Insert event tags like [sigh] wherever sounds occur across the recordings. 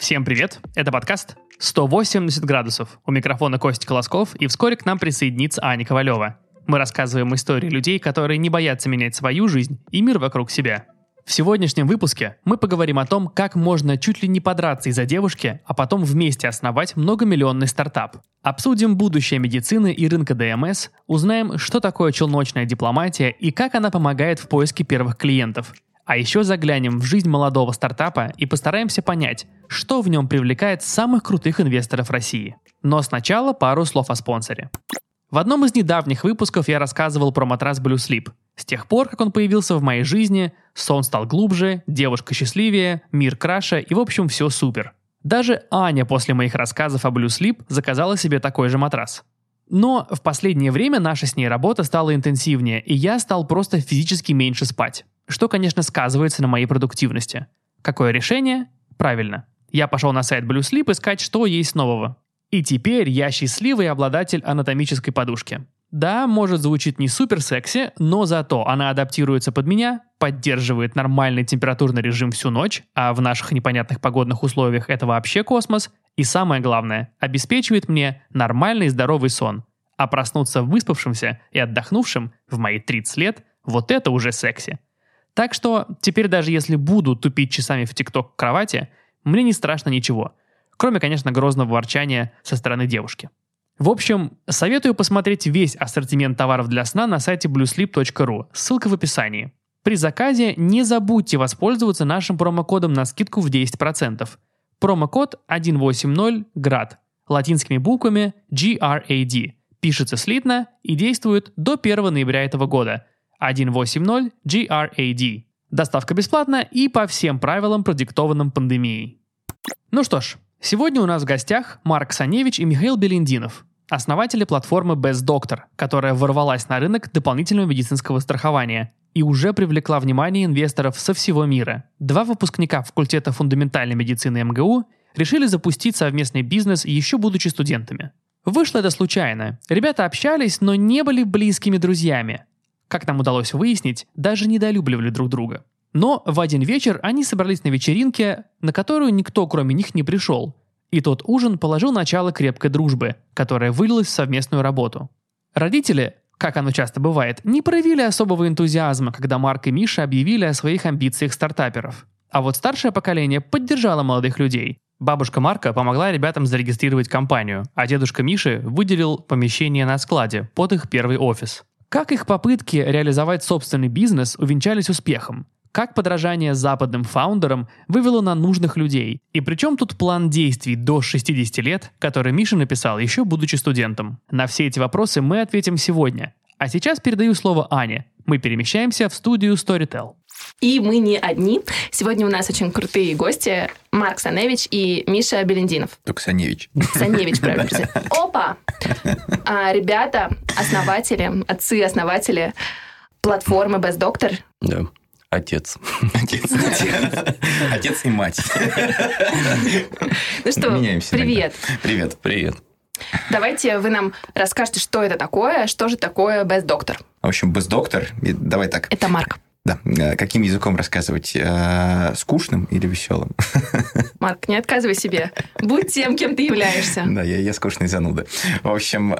Всем привет! Это подкаст «180 градусов». У микрофона Костя Колосков, и вскоре к нам присоединится Аня Ковалева. Мы рассказываем истории людей, которые не боятся менять свою жизнь и мир вокруг себя. В сегодняшнем выпуске мы поговорим о том, как можно чуть ли не подраться из-за девушки, а потом вместе основать многомиллионный стартап. Обсудим будущее медицины и рынка ДМС, узнаем, что такое челночная дипломатия и как она помогает в поиске первых клиентов. А еще заглянем в жизнь молодого стартапа и постараемся понять, что в нем привлекает самых крутых инвесторов России. Но сначала пару слов о спонсоре. В одном из недавних выпусков я рассказывал про матрас Blue Sleep. С тех пор, как он появился в моей жизни, сон стал глубже, девушка счастливее, мир краше и в общем все супер. Даже Аня после моих рассказов о Blue Sleep заказала себе такой же матрас. Но в последнее время наша с ней работа стала интенсивнее, и я стал просто физически меньше спать что, конечно, сказывается на моей продуктивности. Какое решение? Правильно. Я пошел на сайт Blue Sleep искать, что есть нового. И теперь я счастливый обладатель анатомической подушки. Да, может звучит не супер секси, но зато она адаптируется под меня, поддерживает нормальный температурный режим всю ночь, а в наших непонятных погодных условиях это вообще космос, и самое главное, обеспечивает мне нормальный здоровый сон. А проснуться выспавшимся и отдохнувшим в мои 30 лет – вот это уже секси. Так что теперь даже если буду тупить часами в ТикТок кровати, мне не страшно ничего. Кроме, конечно, грозного ворчания со стороны девушки. В общем, советую посмотреть весь ассортимент товаров для сна на сайте bluesleep.ru. Ссылка в описании. При заказе не забудьте воспользоваться нашим промокодом на скидку в 10%. Промокод 180GRAD латинскими буквами GRAD. Пишется слитно и действует до 1 ноября этого года – 180 GRAD. Доставка бесплатна и по всем правилам, продиктованным пандемией. Ну что ж, сегодня у нас в гостях Марк Саневич и Михаил Белендинов, основатели платформы Best Doctor, которая ворвалась на рынок дополнительного медицинского страхования и уже привлекла внимание инвесторов со всего мира. Два выпускника факультета фундаментальной медицины МГУ решили запустить совместный бизнес, еще будучи студентами. Вышло это случайно. Ребята общались, но не были близкими друзьями, как нам удалось выяснить, даже недолюбливали друг друга. Но в один вечер они собрались на вечеринке, на которую никто кроме них не пришел. И тот ужин положил начало крепкой дружбы, которая вылилась в совместную работу. Родители, как оно часто бывает, не проявили особого энтузиазма, когда Марк и Миша объявили о своих амбициях стартаперов. А вот старшее поколение поддержало молодых людей. Бабушка Марка помогла ребятам зарегистрировать компанию, а дедушка Миши выделил помещение на складе под их первый офис. Как их попытки реализовать собственный бизнес увенчались успехом? Как подражание западным фаундерам вывело на нужных людей? И причем тут план действий до 60 лет, который Миша написал еще будучи студентом? На все эти вопросы мы ответим сегодня. А сейчас передаю слово Ане. Мы перемещаемся в студию Storytel. И мы не одни. Сегодня у нас очень крутые гости. Марк Саневич и Миша Белендинов. Только Саневич. Саневич, правильно. Опа! А, ребята, основатели, отцы-основатели платформы Best Doctor. Да. Отец. Отец. Отец и мать. Ну что, Меняемся привет. Иногда. Привет, привет. Давайте вы нам расскажете, что это такое, что же такое Best Doctor. В общем, без доктор, давай так. Это Марк. Да. Э, Каким языком рассказывать? Э, Скучным или веселым? [laughs] Марк, не отказывай себе. Будь тем, кем ты являешься. Да, я, я скучный зануда. В общем,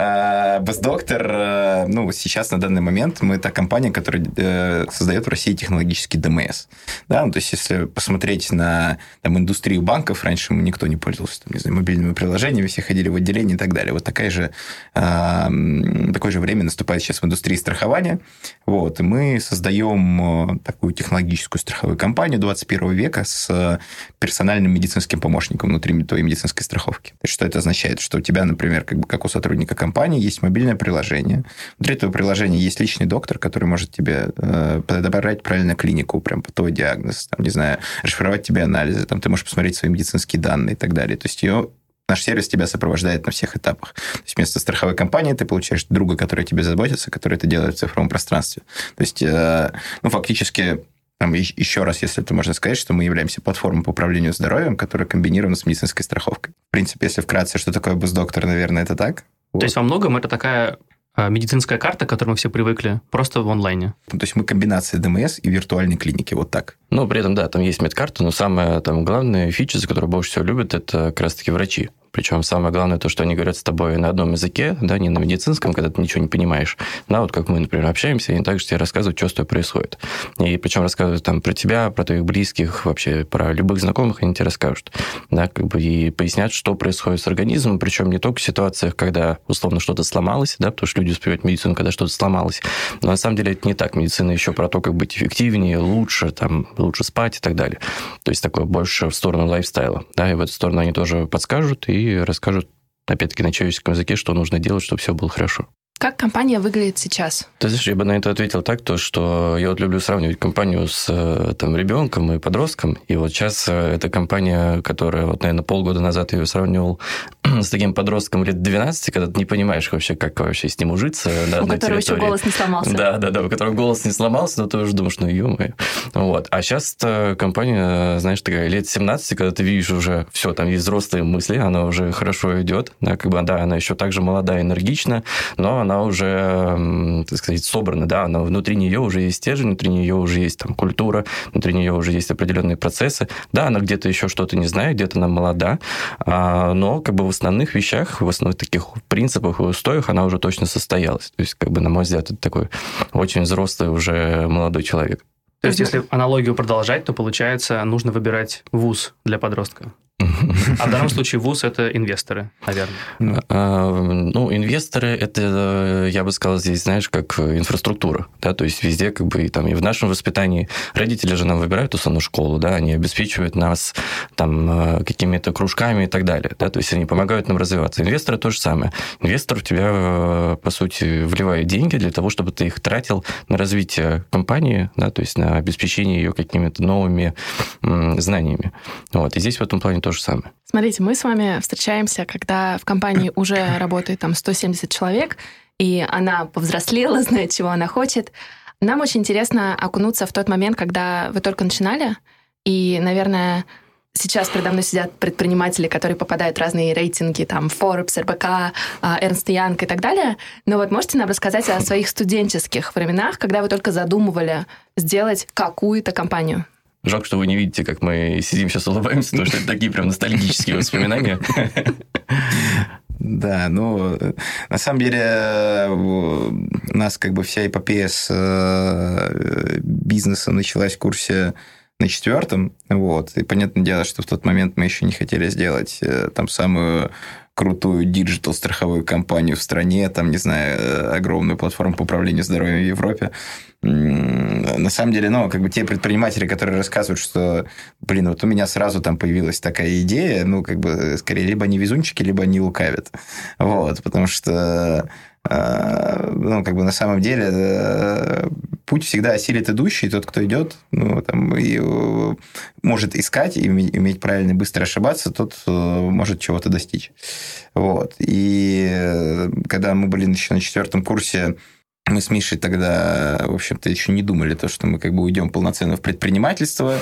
Бездоктор, ну, сейчас на данный момент мы та компания, которая э, создает в России технологический ДМС. Да, ну, то есть, если посмотреть на там, индустрию банков, раньше никто не пользовался там, не знаю, мобильными приложениями, все ходили в отделение и так далее. Вот такая же, э, такое же время наступает сейчас в индустрии страхования. Вот, и мы создаем такую технологическую страховую компанию 21 века с персональным медицинским помощником внутри твоей медицинской страховки. Что это означает? Что у тебя, например, как, бы, как у сотрудника компании, есть мобильное приложение. Внутри этого приложения есть личный доктор, который может тебе э, подобрать правильно клинику, прям по твой диагноз, там, не знаю, расшифровать тебе анализы, там, ты можешь посмотреть свои медицинские данные и так далее. То есть ее Наш сервис тебя сопровождает на всех этапах. То есть вместо страховой компании ты получаешь друга, который тебе заботится, который это делает в цифровом пространстве. То есть, э, ну, фактически там, еще раз, если это можно сказать, что мы являемся платформой по управлению здоровьем, которая комбинирована с медицинской страховкой. В принципе, если вкратце, что такое бездоктор, наверное, это так. То есть во многом это такая а, медицинская карта, к которой мы все привыкли, просто в онлайне. То есть мы комбинация ДМС и виртуальной клиники, вот так. Ну, при этом, да, там есть медкарта, но самая там главная фича, за которую больше всего любят, это как раз-таки врачи. Причем самое главное то, что они говорят с тобой на одном языке, да, не на медицинском, когда ты ничего не понимаешь. Да, вот как мы, например, общаемся, они также тебе рассказывают, что с тобой происходит. И причем рассказывают там про тебя, про твоих близких, вообще про любых знакомых, они тебе расскажут. Да, как бы и пояснят, что происходит с организмом, причем не только в ситуациях, когда условно что-то сломалось, да, потому что люди успевают медицину, когда что-то сломалось. Но на самом деле это не так. Медицина еще про то, как быть эффективнее, лучше, там, лучше спать и так далее. То есть такое больше в сторону лайфстайла. Да, и в эту сторону они тоже подскажут и расскажут, опять-таки, на человеческом языке, что нужно делать, чтобы все было хорошо. Как компания выглядит сейчас? Ты знаешь, я бы на это ответил так, то, что я вот люблю сравнивать компанию с э, там, ребенком и подростком. И вот сейчас э, эта компания, которая, вот, наверное, полгода назад я ее сравнивал [clears throat] с таким подростком лет 12, когда ты не понимаешь вообще, как вообще с ним ужиться. Да, [laughs] у которого еще голос не сломался. Да, да, да, у которого голос не сломался, но ты уже думаешь, ну, ё Вот. А сейчас компания, знаешь, такая лет 17, когда ты видишь уже все, там есть взрослые мысли, она уже хорошо идет. Да, как бы, да, она еще так же молодая, энергична, но она уже, так сказать, собрана, да, она, внутри нее уже есть стержень, внутри нее уже есть там культура, внутри нее уже есть определенные процессы. Да, она где-то еще что-то не знает, где-то она молода, а, но как бы в основных вещах, в основных таких принципах и устоях она уже точно состоялась. То есть, как бы, на мой взгляд, это такой очень взрослый уже молодой человек. То есть, если аналогию продолжать, то получается, нужно выбирать вуз для подростка. А в данном случае ВУЗ – это инвесторы, наверное. А, ну, инвесторы – это, я бы сказал, здесь, знаешь, как инфраструктура. Да? То есть везде, как бы, и, там, и в нашем воспитании родители же нам выбирают условно школу, да, они обеспечивают нас там э, какими-то кружками и так далее. Да? То есть они помогают нам развиваться. Инвесторы – то же самое. Инвестор в тебя, э, по сути, вливает деньги для того, чтобы ты их тратил на развитие компании, да, то есть на обеспечение ее какими-то новыми знаниями. Вот. И здесь в этом плане то же самое. Смотрите, мы с вами встречаемся, когда в компании [coughs] уже работает там 170 человек, и она повзрослела, [laughs] знает, чего она хочет. Нам очень интересно окунуться в тот момент, когда вы только начинали, и, наверное, сейчас передо мной сидят предприниматели, которые попадают в разные рейтинги, там, Forbes, РБК, Эрнст Янг и так далее. Но вот можете нам рассказать о своих студенческих временах, когда вы только задумывали сделать какую-то компанию? Жалко, что вы не видите, как мы сидим сейчас улыбаемся, потому что это такие прям ностальгические воспоминания. Да, ну, на самом деле у нас как бы вся эпопея с э, бизнесом началась в курсе на четвертом, вот, и понятное дело, что в тот момент мы еще не хотели сделать э, там самую крутую digital страховую компанию в стране, там, не знаю, э, огромную платформу по управлению здоровьем в Европе. На самом деле, ну, как бы те предприниматели, которые рассказывают, что, блин, вот у меня сразу там появилась такая идея, ну, как бы, скорее, либо они везунчики, либо они лукавят. Вот, потому что э, ну, как бы на самом деле э, путь всегда осилит идущий, тот, кто идет, ну, там, и может искать, и иметь правильно и быстро ошибаться, тот может чего-то достичь. Вот. И э, когда мы были еще на четвертом курсе, мы с Мишей тогда, в общем-то, еще не думали, то, что мы как бы уйдем полноценно в предпринимательство.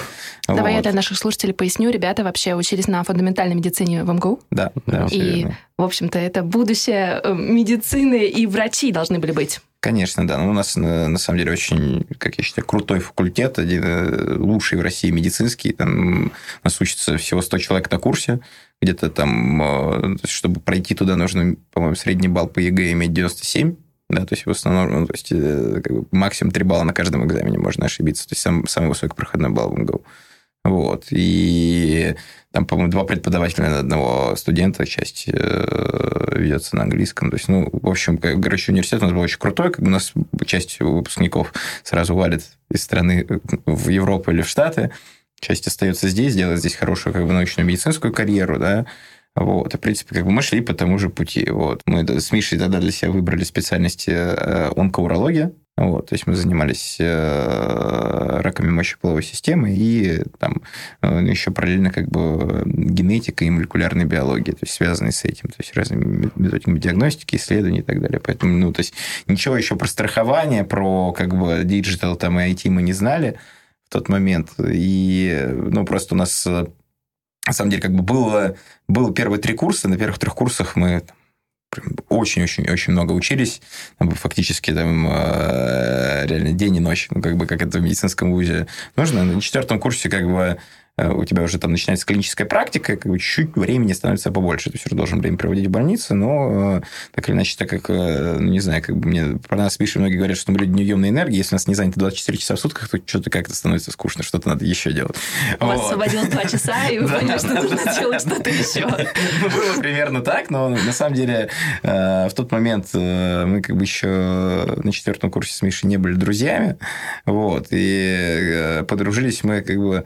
Давай вот. я для наших слушателей поясню. Ребята вообще учились на фундаментальной медицине в МГУ. Да, да. И, в общем-то, это будущее э, медицины и врачи должны были быть. Конечно, да. Но ну, у нас, на, самом деле, очень, как я считаю, крутой факультет, один э, лучший в России медицинский. Там у нас учится всего 100 человек на курсе. Где-то там, э, чтобы пройти туда, нужно, по-моему, средний балл по ЕГЭ иметь 97 да, то есть в основном, ну, то есть э, как бы максимум 3 балла на каждом экзамене можно ошибиться, то есть сам, самый высокий проходной балл в МГУ. Вот. И там, по-моему, два преподавателя на одного студента, часть э, ведется на английском. То есть, ну, в общем, короче, университет у нас был очень крутой, как бы у нас часть выпускников сразу валит из страны в Европу или в Штаты, часть остается здесь, делает здесь хорошую как бы научную медицинскую карьеру, да, вот. И, в принципе, как бы мы шли по тому же пути. Вот. Мы с Мишей тогда для себя выбрали специальности э, онкоурология. Вот, то есть мы занимались э, раками мочеполовой системы и там э, еще параллельно как бы генетикой и молекулярной биологией, то есть связанные с этим, то есть разными методиками диагностики, исследований и так далее. Поэтому, ну, то есть ничего еще про страхование, про как бы digital там и IT мы не знали в тот момент. И, ну, просто у нас на самом деле, как бы было, было первые три курса, на первых трех курсах мы очень-очень-очень много учились. Фактически там э, реально день и ночь. Ну, как бы, как это в медицинском вузе нужно. На четвертом курсе как бы у тебя уже там начинается клиническая практика, как бы чуть-чуть времени становится побольше. Ты все равно должен время проводить в больнице, но э, так или иначе, так как, э, ну, не знаю, как бы мне про нас Миша многие говорят, что мы люди неуемной энергии, если у нас не занято 24 часа в сутках, то что-то как-то становится скучно, что-то надо еще делать. У вас освободилось 2 часа, и вы [laughs] поняли, что нужно делать что-то еще. [laughs] Было примерно так, но на самом деле в тот момент мы как бы еще на четвертом курсе с Мишей не были друзьями, вот, и подружились мы как бы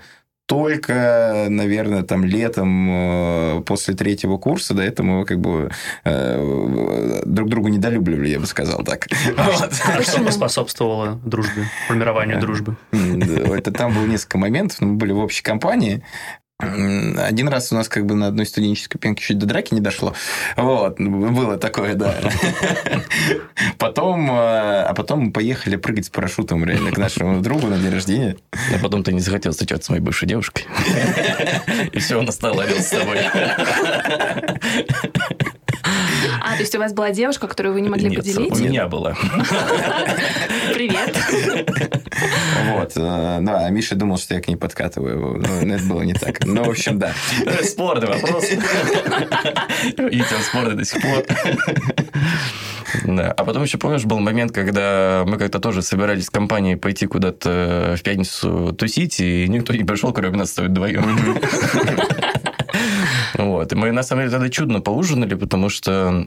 только, наверное, там летом э, после третьего курса, до этого мы как бы э, друг другу недолюбливали, я бы сказал так. А что способствовало дружбе, формированию дружбы? Это там было несколько моментов. Мы были в общей компании, один раз у нас как бы на одной студенческой пенке чуть до драки не дошло. Вот, было такое, да. [laughs] Потом, э, а потом мы поехали прыгать с парашютом реально к нашему другу на день рождения. А потом ты не захотел встречаться с моей бывшей девушкой. [laughs] И все, он остановился с тобой. [laughs] А, то есть у вас была девушка, которую вы не могли Нет, поделить? у меня была. Привет. Вот. Э, да, Миша думал, что я к ней подкатываю. Но это было не так. Ну, в общем, да. Спорный вопрос. Видите, он спорный до сих пор. Да. А потом еще, помнишь, был момент, когда мы как-то тоже собирались с компанией пойти куда-то в пятницу тусить, и никто не пришел, кроме нас стоит вдвоем. [laughs] Вот. И мы, на самом деле, тогда чудно поужинали, потому что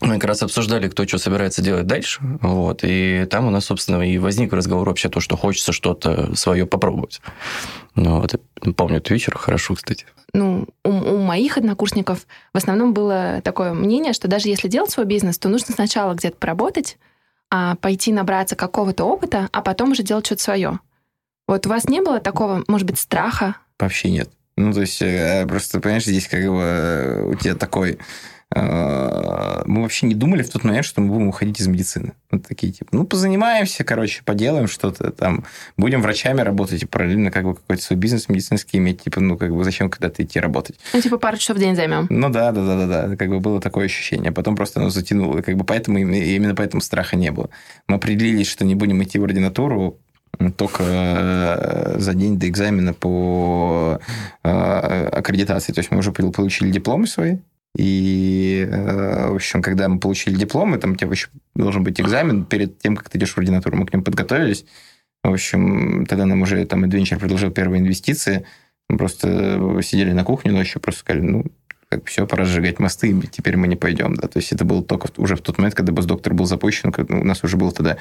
мы как раз обсуждали, кто что собирается делать дальше. Вот. И там у нас, собственно, и возник разговор вообще то, что хочется что-то свое попробовать. Ну, вот. Помню этот вечер хорошо, кстати. Ну, у, у моих однокурсников в основном было такое мнение, что даже если делать свой бизнес, то нужно сначала где-то поработать, а пойти набраться какого-то опыта, а потом уже делать что-то свое. Вот у вас не было такого, может быть, страха? Вообще нет. Ну, то есть, э, просто, понимаешь, здесь как бы э, у тебя такой... Э, мы вообще не думали в тот момент, что мы будем уходить из медицины. Вот такие, типа, ну, позанимаемся, короче, поделаем что-то там, будем врачами работать и параллельно как бы какой-то свой бизнес медицинский иметь, типа, ну, как бы зачем когда-то идти работать? Ну, типа, пару часов в день займем. Ну, да, да, да, да, да, как бы было такое ощущение. Потом просто оно затянуло, как бы поэтому, именно поэтому страха не было. Мы определились, что не будем идти в ординатуру, только э, за день до экзамена по э, аккредитации. То есть мы уже получили дипломы свои. И, э, в общем, когда мы получили дипломы, там тебя еще должен быть экзамен перед тем, как ты идешь в ординатуру. Мы к ним подготовились. В общем, тогда нам уже там Adventure предложил первые инвестиции. Мы просто сидели на кухне ночью, просто сказали, ну, как все, пора сжигать мосты, теперь мы не пойдем. Да? То есть это было только уже в тот момент, когда Доктор был запущен, у нас уже было тогда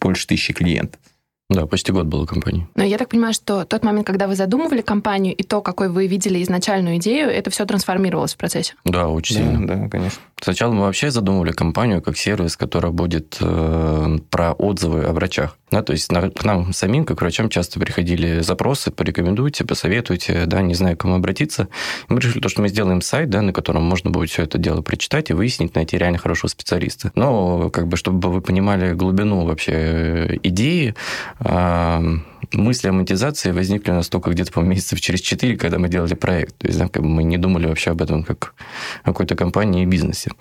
больше тысячи клиентов. Да, почти год было компании. Но я так понимаю, что тот момент, когда вы задумывали компанию, и то, какой вы видели изначальную идею, это все трансформировалось в процессе? Да, очень сильно. Да, конечно. Сначала мы вообще задумывали компанию как сервис, который будет э, про отзывы о врачах. Да, то есть на, к нам самим, как врачам, часто приходили запросы, порекомендуйте, посоветуйте, да, не знаю, к кому обратиться. И мы решили, то, что мы сделаем сайт, да, на котором можно будет все это дело прочитать и выяснить, найти реально хорошего специалиста. Но, как бы, чтобы вы понимали глубину вообще э, идеи, мысли о монетизации возникли у нас только где-то, по месяцев через четыре, когда мы делали проект. То есть, да, как бы мы не думали вообще об этом как о какой-то компании и бизнесе.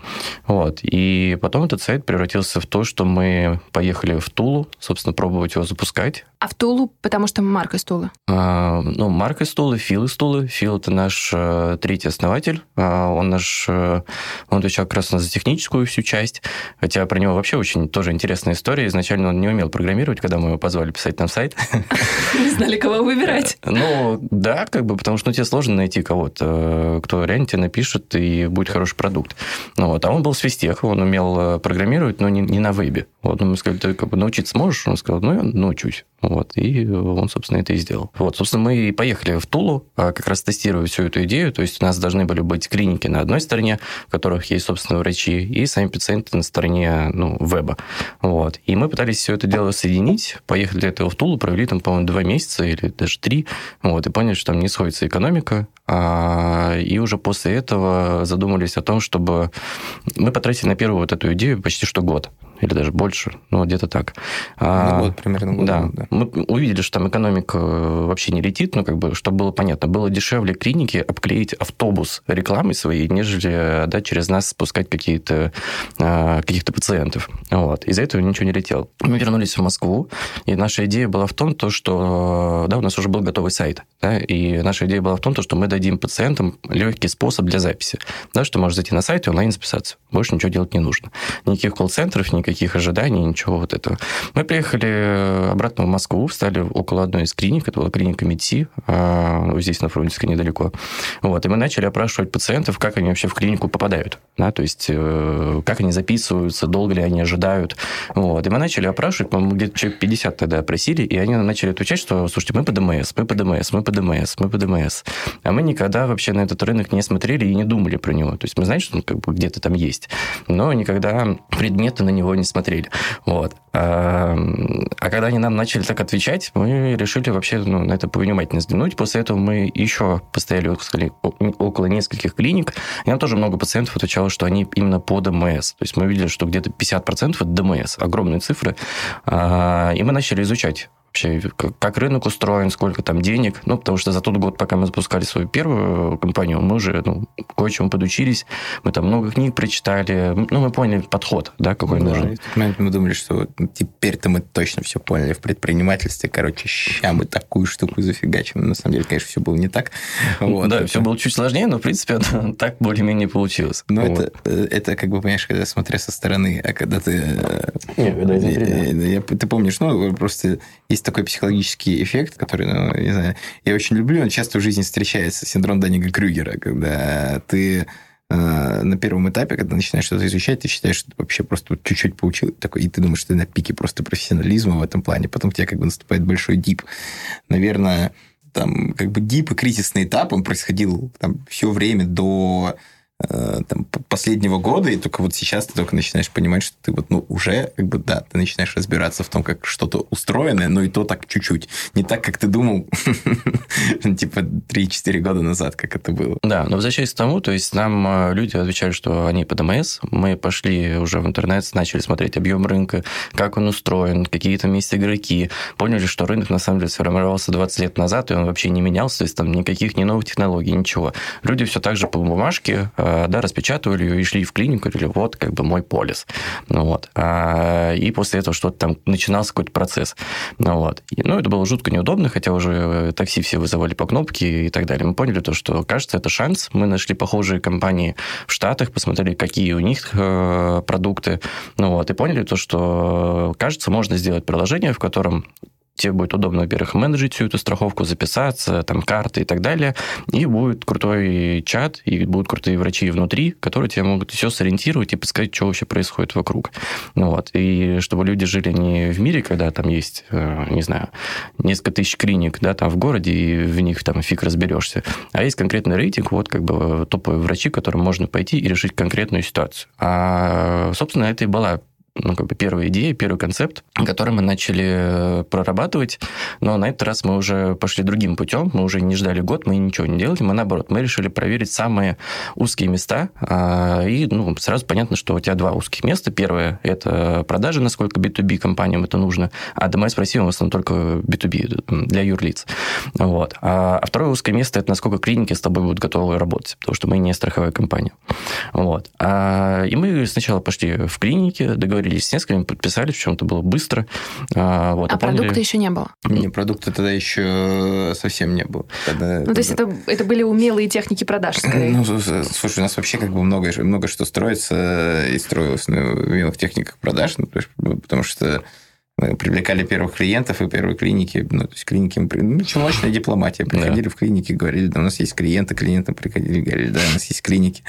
Вот. И потом этот сайт превратился в то, что мы поехали в Тулу, собственно, пробовать его запускать. А в Тулу, потому что Марк из Тулы? А, ну, Марк из Тулы, Фил из Тулы. Фил – это наш а, третий основатель. А, он наш... А, он отвечал как раз за техническую всю часть. Хотя про него вообще очень тоже интересная история. Изначально он не умел программировать, когда мы его позвали писать нам сайт. [laughs] [laughs] Не знали, кого выбирать. Ну, да, как бы, потому что ну, тебе сложно найти кого-то, кто реально тебе напишет и будет хороший продукт. Ну, вот. А он был с Вестех, он умел программировать, но не, не на вебе. Вот, мы сказали, ты как бы научиться можешь? Он сказал, ну, я научусь. Вот, и он, собственно, это и сделал. Вот, собственно, мы поехали в Тулу, а, как раз тестировать всю эту идею. То есть у нас должны были быть клиники на одной стороне, в которых есть, собственно, врачи, и сами пациенты на стороне ну, веба. Вот. И мы пытались все это дело соединить. Поехали для этого в Тулу, провели там, по-моему, два месяца или даже три. Вот, и поняли, что там не сходится экономика. А, и уже после этого задумались о том, чтобы... Мы потратили на первую вот эту идею почти что год. Или даже больше, ну, где-то так. А, год примерно. Год, да. да. Мы увидели, что там экономика э, вообще не летит, ну, как бы, чтобы было понятно, было дешевле клинике обклеить автобус рекламой своей, нежели, да, через нас спускать какие-то, а, каких-то пациентов. Вот. Из-за этого ничего не летело. Мы вернулись в Москву, и наша идея была в том, то, что, да, у нас уже был готовый сайт, да, и наша идея была в том, то, что мы дадим пациентам легкий способ для записи, да, что можешь зайти на сайт и онлайн записаться. Больше ничего делать не нужно. Никаких колл-центров, никаких ожиданий, ничего вот этого. Мы приехали обратно в Москву, встали около одной из клиник, это была клиника МИДСИ, а, здесь на Фрунзенской недалеко. Вот, и мы начали опрашивать пациентов, как они вообще в клинику попадают, да, то есть э, как они записываются, долго ли они ожидают. Вот, и мы начали опрашивать, по-моему, где-то человек 50 тогда опросили, и они начали отвечать, что, слушайте, мы по ДМС, мы по ДМС, мы по ДМС, мы по ДМС. А мы никогда вообще на этот рынок не смотрели и не думали про него. То есть мы знаем, что он как бы где-то там есть, но никогда предметы на него не смотрели. Вот. А, а когда они нам начали так отвечать, мы решили вообще ну, на это повнимательно взглянуть. После этого мы еще постояли около нескольких клиник, и нам тоже много пациентов отвечало, что они именно по ДМС. То есть мы видели, что где-то 50% это ДМС, огромные цифры. А, и мы начали изучать вообще, как, как рынок устроен, сколько там денег. Ну, потому что за тот год, пока мы запускали свою первую компанию, мы уже ну, кое-чему подучились, мы там много книг прочитали, ну, мы поняли подход, да, какой да, нужен. В момент мы думали, что ну, теперь-то мы точно все поняли в предпринимательстве, короче, ща мы такую штуку зафигачим. На самом деле, конечно, все было не так. Вот, да, это... все было чуть сложнее, но, в принципе, [laughs] так более-менее получилось. Ну, вот. это, э, это, как бы, понимаешь, когда смотря со стороны, а когда ты... Э, не, когда изнутри, да. Ты помнишь, ну, просто есть такой психологический эффект, который, ну, не знаю, я очень люблю, он часто в жизни встречается, синдром Данига Крюгера, когда ты э, на первом этапе, когда начинаешь что-то изучать, ты считаешь, что ты вообще просто чуть-чуть поучил, такой, и ты думаешь, что ты на пике просто профессионализма в этом плане, потом у тебя как бы наступает большой дип. Наверное, там как бы дип и кризисный этап, он происходил там все время до там, последнего года, и только вот сейчас ты только начинаешь понимать, что ты вот, ну, уже, как бы, да, ты начинаешь разбираться в том, как что-то устроено, но и то так чуть-чуть. Не так, как ты думал, [laughs] типа, 3-4 года назад, как это было. Да, но возвращаясь к тому, то есть нам э, люди отвечали, что они по ДМС, мы пошли уже в интернет, начали смотреть объем рынка, как он устроен, какие там есть игроки, поняли, что рынок, на самом деле, сформировался 20 лет назад, и он вообще не менялся, то есть там никаких ни новых технологий, ничего. Люди все так же по бумажке э, Э, да, распечатывали ее и шли в клинику, говорили, вот, как бы мой полис. Ну, вот. А, и после этого что-то там начинался какой-то процесс. Ну, вот. И, ну, это было жутко неудобно, хотя уже такси все вызывали по кнопке и так далее. Мы поняли то, что, кажется, это шанс. Мы нашли похожие компании в Штатах, посмотрели, какие у них э, продукты, ну, вот, и поняли то, что, кажется, можно сделать приложение, в котором тебе будет удобно, во-первых, менеджить всю эту страховку, записаться, там, карты и так далее, и будет крутой чат, и будут крутые врачи внутри, которые тебе могут все сориентировать и подсказать, что вообще происходит вокруг. Ну, вот. И чтобы люди жили не в мире, когда там есть, э, не знаю, несколько тысяч клиник, да, там в городе, и в них там фиг разберешься, а есть конкретный рейтинг, вот как бы топовые врачи, которым можно пойти и решить конкретную ситуацию. А, собственно, это и была ну, как бы первая идея, первый концепт, который мы начали э, прорабатывать, но на этот раз мы уже пошли другим путем, мы уже не ждали год, мы ничего не делали, мы наоборот, мы решили проверить самые узкие места, а, и ну, сразу понятно, что у тебя два узких места. Первое – это продажи, насколько B2B компаниям это нужно, а ДМС в России в основном только B2B, для юрлиц. Вот. А, а второе узкое место – это насколько клиники с тобой будут готовы работать, потому что мы не страховая компания. Вот. А, и мы сначала пошли в клиники, договорились договорились с несколькими, подписали, в чем-то было быстро. А, вот, а, а продукта еще не было? Не, продукта тогда еще совсем не было. Тогда, ну, то есть это, это были умелые техники продаж, скорее? Ну, слушай, у нас вообще как бы много, много что строится и строилось на умелых техниках продаж, ну, потому что мы привлекали первых клиентов и первые клиники, ну, то есть клиники, ну, челночная дипломатия. Приходили да. в клиники, говорили, да, у нас есть клиенты, клиенты приходили, говорили, да, у нас есть клиники.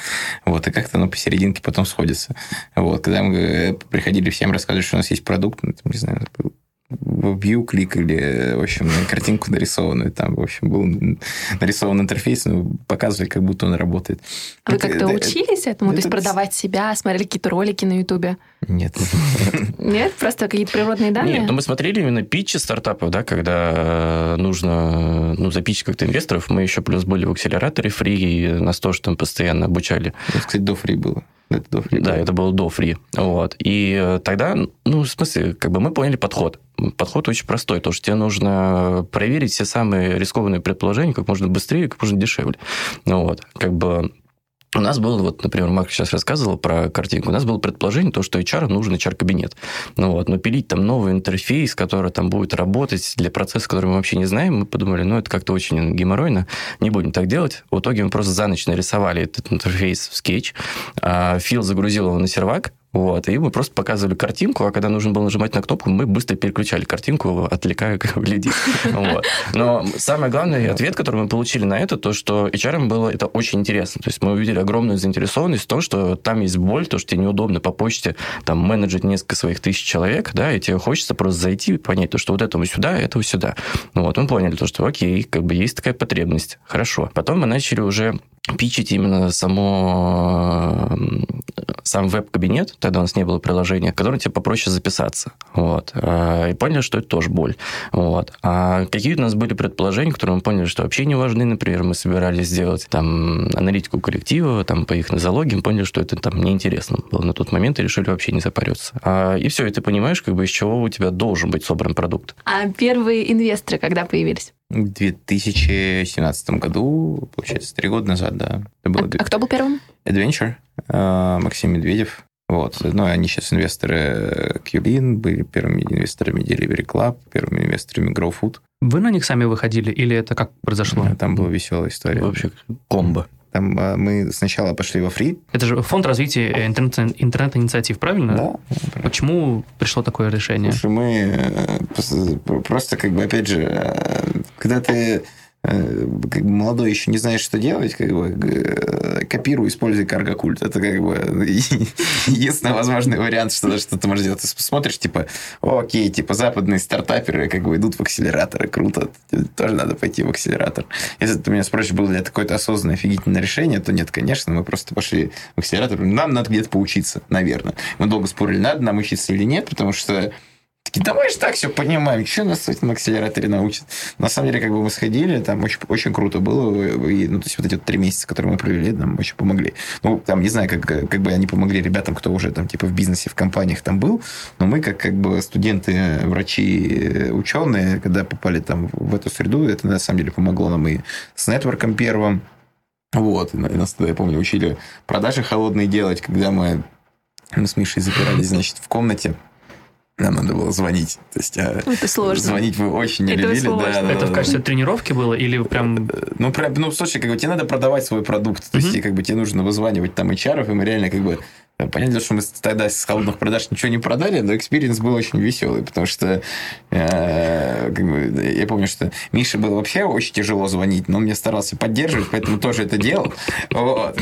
Вот, и как-то оно посерединке потом сходится. Вот, когда мы э, приходили, всем рассказывали, что у нас есть продукт, ну, там, не знаю, в view кликали, в общем, на картинку нарисованную. Там, в общем, был нарисован интерфейс, но показывали, как будто он работает. А вы как-то учились этому? То есть продавать себя, смотрели какие-то ролики на Ютубе? Нет. Нет? Просто какие-то природные данные? Нет, но мы смотрели именно питчи стартапов, да, когда нужно ну, запичить как-то инвесторов. Мы еще плюс были в акселераторе фри, и нас тоже там постоянно обучали. Это, кстати, до фри было. Это до фри. Да, это было до фри. Вот. И э, тогда, ну, в смысле, как бы мы поняли подход. Подход очень простой, то, что тебе нужно проверить все самые рискованные предположения как можно быстрее, как можно дешевле. Ну, вот. Как бы у нас было, вот, например, Марк сейчас рассказывал про картинку, у нас было предположение, то, что HR нужен HR-кабинет. Ну, вот, но пилить там новый интерфейс, который там будет работать для процесса, который мы вообще не знаем, мы подумали, ну, это как-то очень геморройно, не будем так делать. В итоге мы просто за ночь нарисовали этот интерфейс в Sketch, а Фил загрузил его на сервак, вот, и мы просто показывали картинку, а когда нужно было нажимать на кнопку, мы быстро переключали картинку, отвлекая людей. [laughs] Вот. Но самый главный ответ, который мы получили на это, то, что HR было это очень интересно. То есть мы увидели огромную заинтересованность в том, что там есть боль, то, что тебе неудобно по почте там менеджить несколько своих тысяч человек, да, и тебе хочется просто зайти и понять, то, что вот этому сюда, этого сюда. Вот, мы поняли то, что окей, как бы есть такая потребность, хорошо. Потом мы начали уже пичить именно само, сам веб-кабинет, тогда у нас не было приложения, в котором тебе попроще записаться. Вот. А, и поняли, что это тоже боль. Вот. А какие у нас были предположения, которые мы поняли, что вообще не важны. Например, мы собирались сделать там аналитику коллектива, там по их нозологиям, поняли, что это там неинтересно было на тот момент и решили вообще не запариваться. А, и все, и ты понимаешь, как бы из чего у тебя должен быть собран продукт. А первые инвесторы когда появились? В 2017 году, получается, три года назад, да. Это было... а, а кто был первым? Adventure, э, Максим Медведев. Вот. Ну, они сейчас инвесторы Qlin, были первыми инвесторами Delivery Club, первыми инвесторами GrowFood. Вы на них сами выходили или это как произошло? Там была веселая история. Вообще комбо. Там а, мы сначала пошли во фри. Это же фонд развития интернет, интернет-инициатив, правильно? Да. Почему пришло такое решение? Слушай, мы э, просто как бы, опять же, э, когда ты как бы молодой еще не знаешь, что делать, как бы э, копируй, используй карго-культ. Это как бы [laughs] единственный возможный вариант, что, что ты можешь делать. Ты смотришь, типа, окей, типа западные стартаперы как бы идут в акселераторы, круто, тоже надо пойти в акселератор. Если ты меня спросишь, было ли это какое-то осознанное офигительное решение, то нет, конечно, мы просто пошли в акселератор. Нам надо где-то поучиться, наверное. Мы долго спорили, надо нам учиться или нет, потому что Такие, да мы же так все понимаем, что нас этом акселераторе научат. На самом деле, как бы мы сходили, там очень, очень круто было. И, ну, то есть, вот эти вот три месяца, которые мы провели, нам очень помогли. Ну, там, не знаю, как, как бы они помогли ребятам, кто уже там, типа, в бизнесе, в компаниях там был, но мы, как, как бы студенты, врачи, ученые, когда попали там в эту среду, это, на самом деле, помогло нам и с нетворком первым, вот, и нас тогда, я помню, учили продажи холодные делать, когда мы, мы с Мишей запирались, значит, в комнате, нам надо было звонить. То есть, а это сложно. Звонить вы очень не это любили. Сложно. Да, да, это да, в качестве да. тренировки было или прям... Ну, прям, ну, слушай, как бы тебе надо продавать свой продукт. То есть, как бы тебе нужно вызванивать там HR, и мы реально как бы Понятно, что мы тогда с холодных продаж ничего не продали, но experience был очень веселый, потому что э, как бы, я помню, что Мише было вообще очень тяжело звонить, но он мне старался поддерживать, поэтому тоже это делал. Вот.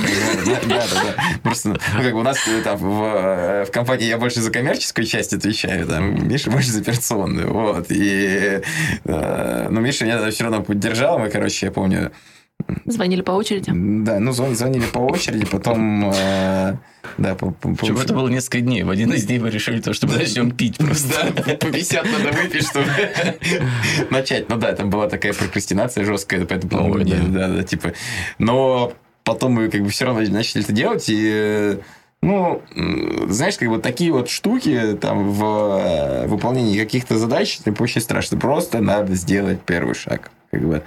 Да, да, да. Просто ну, как бы у нас там, в, в компании я больше за коммерческую часть отвечаю, там, Миша больше за операционную. Вот. И, э, но Миша меня все равно поддержал. Мы, короче, я помню, Звонили по очереди? Да, ну звонили по очереди, потом... Э, да, по, по, по... это было несколько дней. В один из дней мы решили, то, что мы начнем пить просто. Да, по 50 надо выпить, чтобы начать. Ну да, там была такая прокрастинация жесткая, поэтому... Да. да, да, типа... Но потом мы как бы все равно начали это делать, и... Ну, знаешь, как бы такие вот штуки там в э, выполнении каких-то задач, это очень страшно. Просто надо сделать первый шаг. Как бы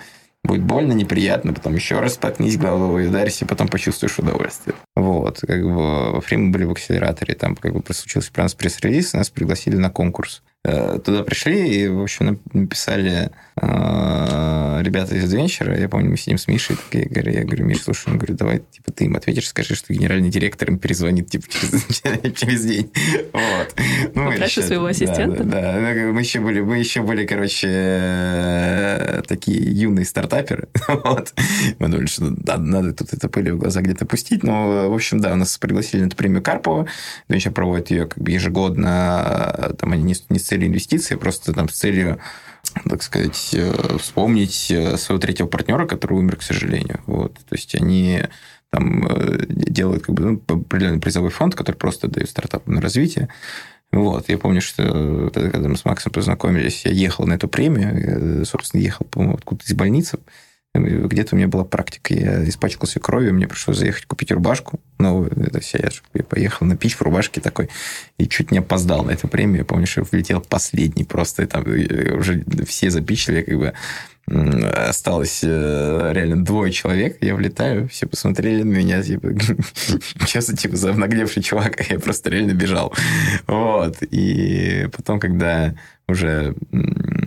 Будет больно, неприятно, потом еще раз споткнись головой, ударься, и потом почувствуешь удовольствие. Вот, как бы во время были в акселераторе, там как бы случился пресс-релиз, нас пригласили на конкурс. Э, туда пришли и, в общем, написали ребята из Adventure. Я помню, мы сидим с Мишей, так я говорю, я говорю, Миш, слушай, он говорит, давай, типа, ты им ответишь, скажи, что генеральный директор им перезвонит, типа, через, [laughs] через день. Вот. Ну, Попрошу своего ассистента. Да, да, да. Мы еще были, мы еще были, короче, э, такие юные стартаперы. [laughs] вот. Мы думали, что надо, надо тут это пыли в глаза где-то пустить. Но, в общем, да, нас пригласили на эту премию Карпова. Adventure проводит ее как бы ежегодно. Там они не, не с целью инвестиций, а просто там с целью так сказать, э, вспомнить э, своего третьего партнера, который умер, к сожалению. Вот. То есть они там э, делают как бы, ну, определенный призовой фонд, который просто дает стартапам на развитие. Вот. Я помню, что когда мы с Максом познакомились, я ехал на эту премию, я, собственно, ехал, по-моему, откуда-то из больницы, Где-то у меня была практика. Я испачкался кровью, мне пришлось заехать купить рубашку новую. Это все, я, я поехал на пич в рубашке такой и чуть не опоздал на эту премию. Я помню, что влетел последний просто. И там уже все запичили, как бы осталось э, реально двое человек, я влетаю, все посмотрели на меня, типа, [laughs] честно, типа, за нагневший чувак, [laughs] я просто реально бежал. Вот. И потом, когда уже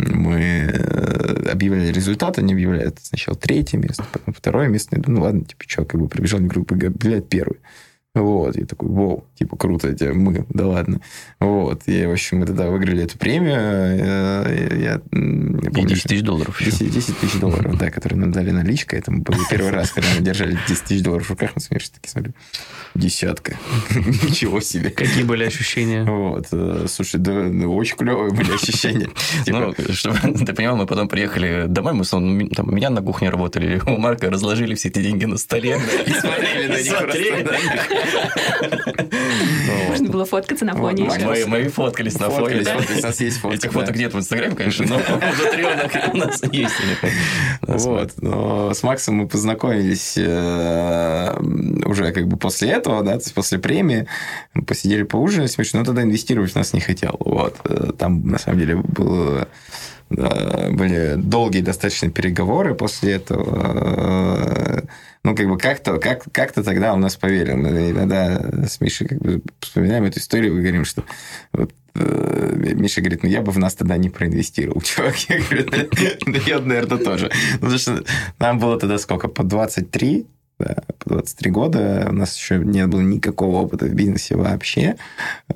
мы э, объявляли результаты, они объявляют сначала третье место, потом второе место. Я думаю, ну ладно, типа, что, как бы прибежал, не группы, объявляют первый. Вот, и такой, вау, типа, круто, это мы, да ладно. Вот, и, в общем, мы тогда выиграли эту премию. Э, я, я помню, и 10 тысяч долларов. 10, 10 тысяч долларов, да, которые нам дали наличкой. Это был первый раз, когда мы держали 10 тысяч долларов в руках, мы смеешься, такие смотрю, десятка. [laughs] Ничего себе. Какие были ощущения? Вот, э, слушай, да, очень клевые были ощущения. [laughs] Ну, чтобы [laughs] ты понимал, мы потом приехали домой, мы там, у меня на кухне работали, у Марка разложили все эти деньги на столе. И смотрели на них можно было фоткаться на фоне еще. Мы фоткались на фоне. У нас есть фотки. Этих фоток нет в Инстаграме, конечно, но [laughs] в у нас есть. Вот. Но с Максом мы познакомились э, уже как бы после этого, да, то есть после премии. Посидели поужинали, смешно, но тогда инвестировать в нас не хотел. Вот. Э, там, на самом деле, было были долгие достаточно переговоры после этого ну, как бы как-то как, как-то тогда он нас поверил. Мы иногда с Мишей как бы вспоминаем эту историю и говорим, что вот, э, Миша говорит, ну, я бы в нас тогда не проинвестировал, [laughs] чувак. Я говорю, да я, наверное, тоже. Ну, потому что нам было тогда сколько? По 23, да, по 23 года. У нас еще не было никакого опыта в бизнесе вообще.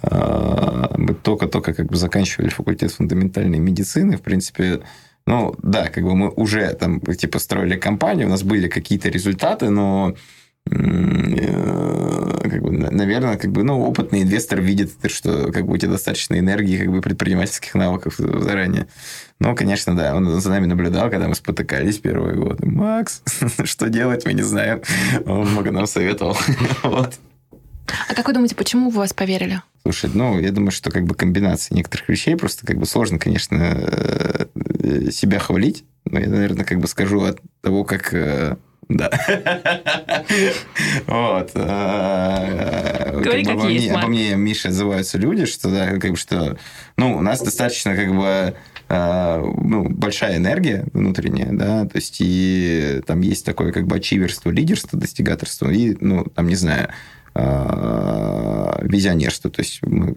А, мы только-только как бы заканчивали факультет фундаментальной медицины. В принципе, ну, да, как бы мы уже там, типа, строили компанию, у нас были какие-то результаты, но э, как бы, наверное, как бы, ну, опытный инвестор видит, что как бы у тебя достаточно энергии, как бы предпринимательских навыков заранее. Ну, конечно, да, он за нами наблюдал, когда мы спотыкались первые годы. Макс, [laughs] что делать, мы не знаем. Он много нам советовал. [laughs] вот. А как вы думаете, почему вы вас поверили? Слушай, ну, я думаю, что как бы комбинация некоторых вещей, просто как бы сложно, конечно, э, себя хвалить, но я, наверное, как бы скажу от того, как э, да. Вот. Э, Говори, как есть, Обо мне, Миша, отзываются люди, что, да, как бы, что, ну, у нас достаточно, как бы, ну, большая энергия внутренняя, да, то есть и там есть такое как бы ачиверство, лидерство, достигаторство, и, ну, там, не знаю, визионерство. То есть мы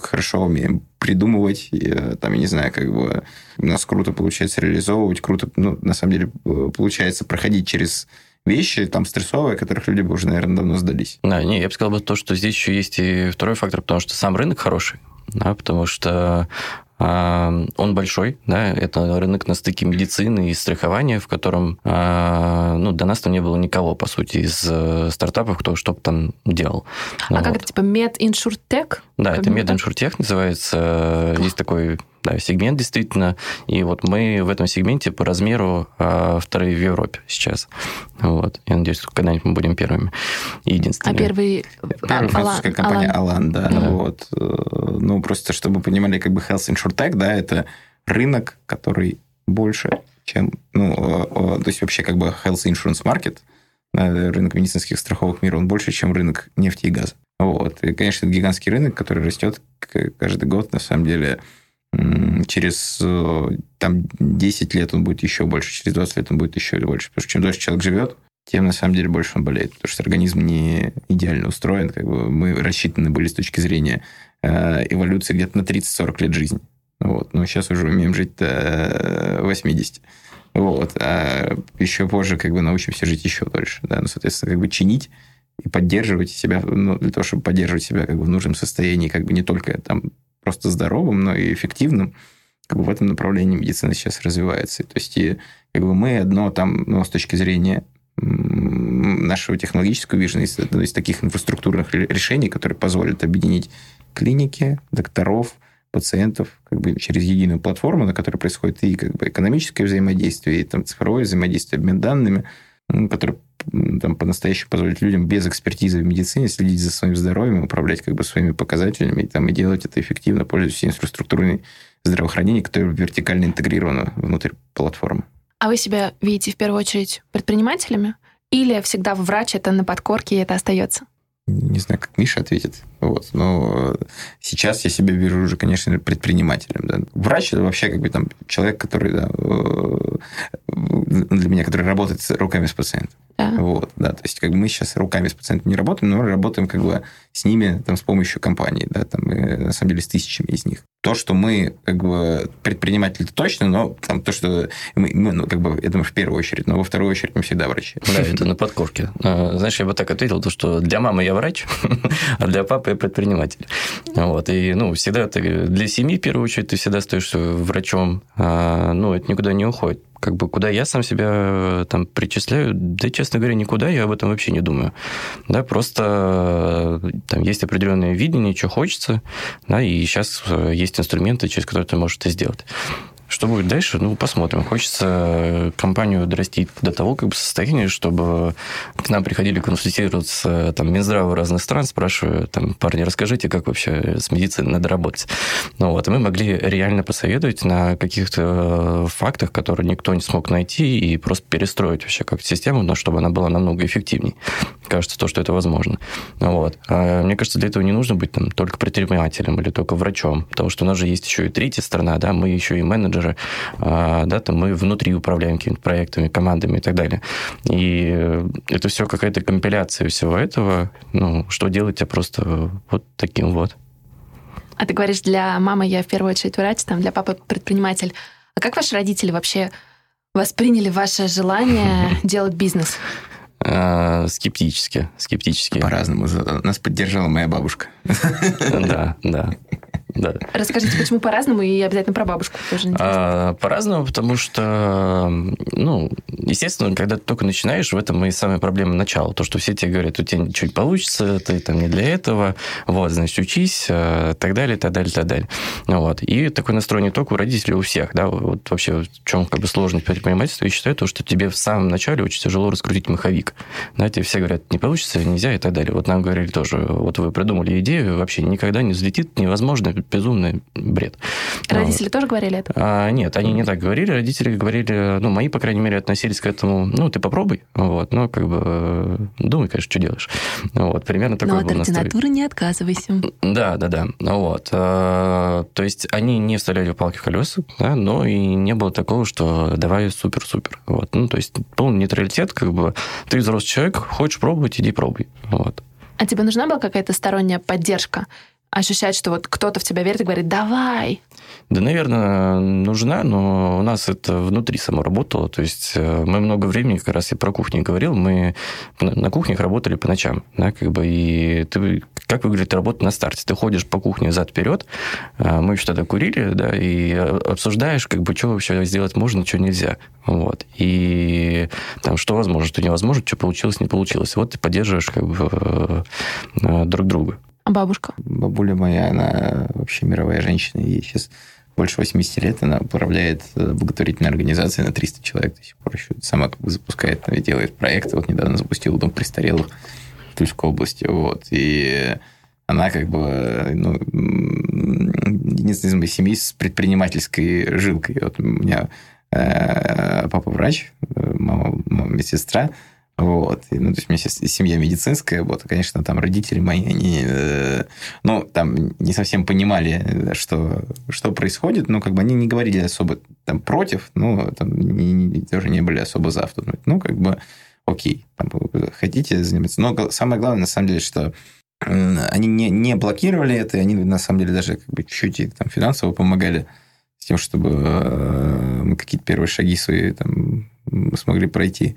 хорошо умеем придумывать, э, там, я не знаю, как бы у нас круто получается реализовывать, круто, ну, на самом деле, э, получается проходить через вещи там стрессовые, которых люди бы уже, наверное, давно сдались. Да, не, я бы сказал бы то, что здесь еще есть и второй фактор, потому что сам рынок хороший, да, потому что он большой, да, это рынок на стыке медицины и страхования, в котором, а, ну, до нас там не было никого, по сути, из э, стартапов, кто что-то там делал. А ну, как вот. это, типа, MedInsurTech? Да, это MedInsurTech называется. Есть такой сегмент действительно. И вот мы в этом сегменте по размеру а, вторые в Европе сейчас. Вот. Я надеюсь, что когда-нибудь мы будем первыми и единственными. А первый... Первая французская компания Алан, да. да. Вот. Ну, просто чтобы понимали, как бы Health InsurTech, да, это рынок, который больше, чем... Ну, то есть вообще как бы Health Insurance Market, рынок медицинских страховых мира, он больше, чем рынок нефти и газа. Вот. И, конечно, это гигантский рынок, который растет каждый год, на самом деле, через э, там, 10 лет он будет еще больше, через 20 лет он будет еще больше. Потому что чем дольше человек живет, тем на самом деле больше он болеет. Потому что организм не идеально устроен. Как бы мы рассчитаны были с точки зрения э, эволюции где-то на 30-40 лет жизни. Вот. Но сейчас уже умеем жить до 80. Вот. А еще позже как бы научимся жить еще дольше. Да? Ну, соответственно, как бы чинить и поддерживать себя, ну, для того, чтобы поддерживать себя как бы в нужном состоянии, как бы не только там просто здоровым, но и эффективным, как бы в этом направлении медицина сейчас развивается. То есть и, как бы мы одно там, ну, с точки зрения нашего технологического вижена из, из таких инфраструктурных решений, которые позволят объединить клиники, докторов, пациентов как бы через единую платформу, на которой происходит и как бы экономическое взаимодействие, и там цифровое взаимодействие, обмен данными, который там, по-настоящему позволит людям без экспертизы в медицине следить за своим здоровьем, управлять как бы своими показателями и, там, и делать это эффективно, пользуясь инфраструктурой здравоохранения, которая вертикально интегрирована внутрь платформы. А вы себя видите в первую очередь предпринимателями? Или всегда врач это на подкорке и это остается? Не знаю, как Миша ответит. Вот. Но сейчас я себя вижу уже, конечно, предпринимателем. Да. Врач это вообще как бы там человек, который да, э, для меня, который работает с руками с пациентом. Да. Вот, да. То есть как бы мы сейчас руками с пациентом не работаем, но работаем как бы с ними там, с помощью компании, да, там, на самом деле с тысячами из них. То, что мы как бы предприниматели, это точно, но там то, что мы, мы ну, как бы, я думаю, в первую очередь, но во вторую очередь мы всегда врачи. Да, это на подкорке. А, знаешь, я бы так ответил, то, что для мамы я врач, [laughs] а для папы предприниматель. Вот, и, ну, всегда ты для семьи, в первую очередь, ты всегда стоишь врачом, а, ну, это никуда не уходит как бы куда я сам себя э, там причисляю, да, честно говоря, никуда я об этом вообще не думаю. Да, просто э, там есть определенное видение, что хочется, да, и сейчас э, есть инструменты, через которые ты можешь это сделать. Что будет дальше? Ну, посмотрим. Хочется компанию дорастить до того как бы, состояния, чтобы к нам приходили консультироваться там, Минздравы разных стран, спрашивая, там, парни, расскажите, как вообще с медициной надо работать. Ну, вот, и мы могли реально посоветовать на каких-то фактах, которые никто не смог найти, и просто перестроить вообще как систему, но чтобы она была намного эффективнее. Кажется, то, что это возможно. Вот. А мне кажется, для этого не нужно быть там, только предпринимателем или только врачом, потому что у нас же есть еще и третья сторона, да, мы еще и менеджер менеджеры, а, да, там мы внутри управляем какими-то проектами, командами и так далее. И это все какая-то компиляция всего этого, ну, что делать, а просто вот таким вот. А ты говоришь, для мамы я в первую очередь врач, там, для папы предприниматель. А как ваши родители вообще восприняли ваше желание [laughs] делать бизнес? А, скептически, скептически. По-разному. Нас поддержала моя бабушка. Да, да. Да. Расскажите, почему по-разному, и обязательно про бабушку тоже А, по-разному, потому что, ну, естественно, когда ты только начинаешь, в этом и самая проблема начала. То, что все тебе говорят, у тебя чуть получится, ты там не для этого, вот, значит, учись, э, так далее, так далее, так далее. Вот. И такой настрой не только у родителей, у всех, да, вот вообще в чем как бы сложность предпринимательства, я считаю, то, что тебе в самом начале очень тяжело раскрутить маховик. Да, тебе все говорят, не получится, нельзя и так далее. Вот нам говорили тоже, вот вы придумали идею, вообще никогда не взлетит, невозможно, безумный бред. Родители тоже говорили это? А, нет, они не так говорили. Родители говорили, ну, мои, по крайней мере, относились к этому, ну, ты попробуй, вот, но как бы э, думай, конечно, что делаешь. Вот, примерно такой но был от ординатуры не отказывайся. Да, да, да. Вот. А, то есть они не вставляли палки в колеса, да, но и не было такого, что давай супер-супер. Вот. Ну, то есть полный нейтралитет, как бы ты взрослый человек, хочешь пробовать, иди пробуй. Вот. А тебе нужна была какая-то сторонняя поддержка? Ощущать, что вот кто-то в тебя верит и говорит, давай. Да, наверное, нужна, но у нас это внутри само работало. То есть э, мы много времени, как раз я про кухню говорил, мы на кухнях работали по ночам. Да, как бы, и ты, как выглядит работа на старте? Ты ходишь по кухне зад-вперед, э, мы еще тогда курили, да, и обсуждаешь, как бы, что вообще сделать можно, что нельзя. Вот. И там, что возможно, что невозможно, что получилось, не получилось. Вот ты поддерживаешь как бы э, друг друга. А бабушка? Бабуля моя, она вообще мировая женщина. Ей сейчас больше 80 лет. Она управляет э, благотворительной организацией на 300 человек до сих пор еще. Сама как бы запускает, делает проекты. Вот недавно запустила дом престарелых в Тульской области. Вот. И она как бы ну, единственная из моей семьи с предпринимательской жилкой. Вот у меня э, папа врач, э, мама, мама медсестра. Вот. И, ну, то есть у меня сейчас семья медицинская, вот, и, конечно, там родители мои, они, э, ну, там не совсем понимали, что, что происходит, но как бы они не говорили особо там против, ну, там не, тоже не были особо за. Ну, как бы, окей, там, хотите заниматься. Но самое главное, на самом деле, что они не, не блокировали это, и они, на самом деле, даже как бы чуть-чуть там финансово помогали с тем, чтобы э, какие-то первые шаги свои там смогли пройти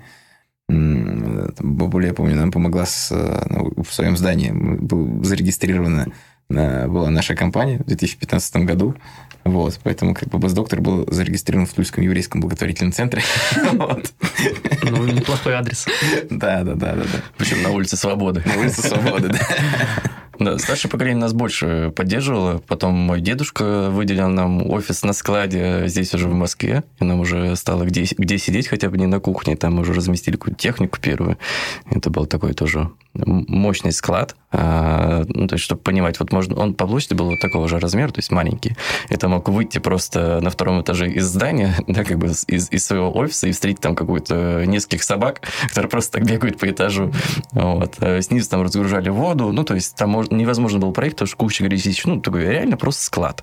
бабуля, я помню, нам помогла с, ну, в своем здании. Был зарегистрирована была наша компания в 2015 году. Вот, поэтому как бы Доктор был зарегистрирован в Тульском еврейском благотворительном центре. [laughs] Ну, неплохой адрес. Да, да, да, да. Причем на улице Свободы. На улице Свободы, да. Да, старшее поколение нас больше поддерживало. Потом мой дедушка выделил нам офис на складе здесь уже в Москве. И нам уже стало где, где сидеть хотя бы не на кухне. Там уже разместили какую-то технику первую. Это был такой тоже мощный склад, а, ну, то есть, чтобы понимать, вот можно, он по площади был вот такого же размера, то есть маленький. Это мог выйти просто на втором этаже из здания, [laughs] да, как бы из, из своего офиса и встретить там какую-то нескольких собак, [laughs] которые просто так бегают по этажу. Вот. А снизу там разгружали воду, ну, то есть там невозможно был проект, потому что куча грязищ, ну, такой реально просто склад.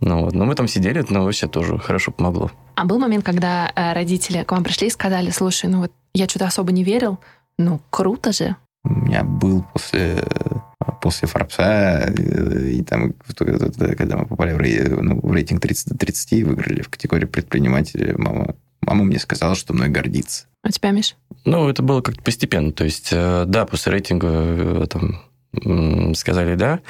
Ну, вот. Но мы там сидели, это ну, вообще тоже хорошо помогло. А был момент, когда э, родители к вам пришли и сказали, слушай, ну вот я что-то особо не верил, ну, круто же, у меня был после, после Форбса, и, и там, когда мы попали в, рей, ну, в рейтинг 30 до 30 и выиграли в категории предпринимателей, мама, мама мне сказала, что мной гордится. А тебя, Миш? Ну, это было как-то постепенно. То есть, э, да, после рейтинга э, там сказали «да»,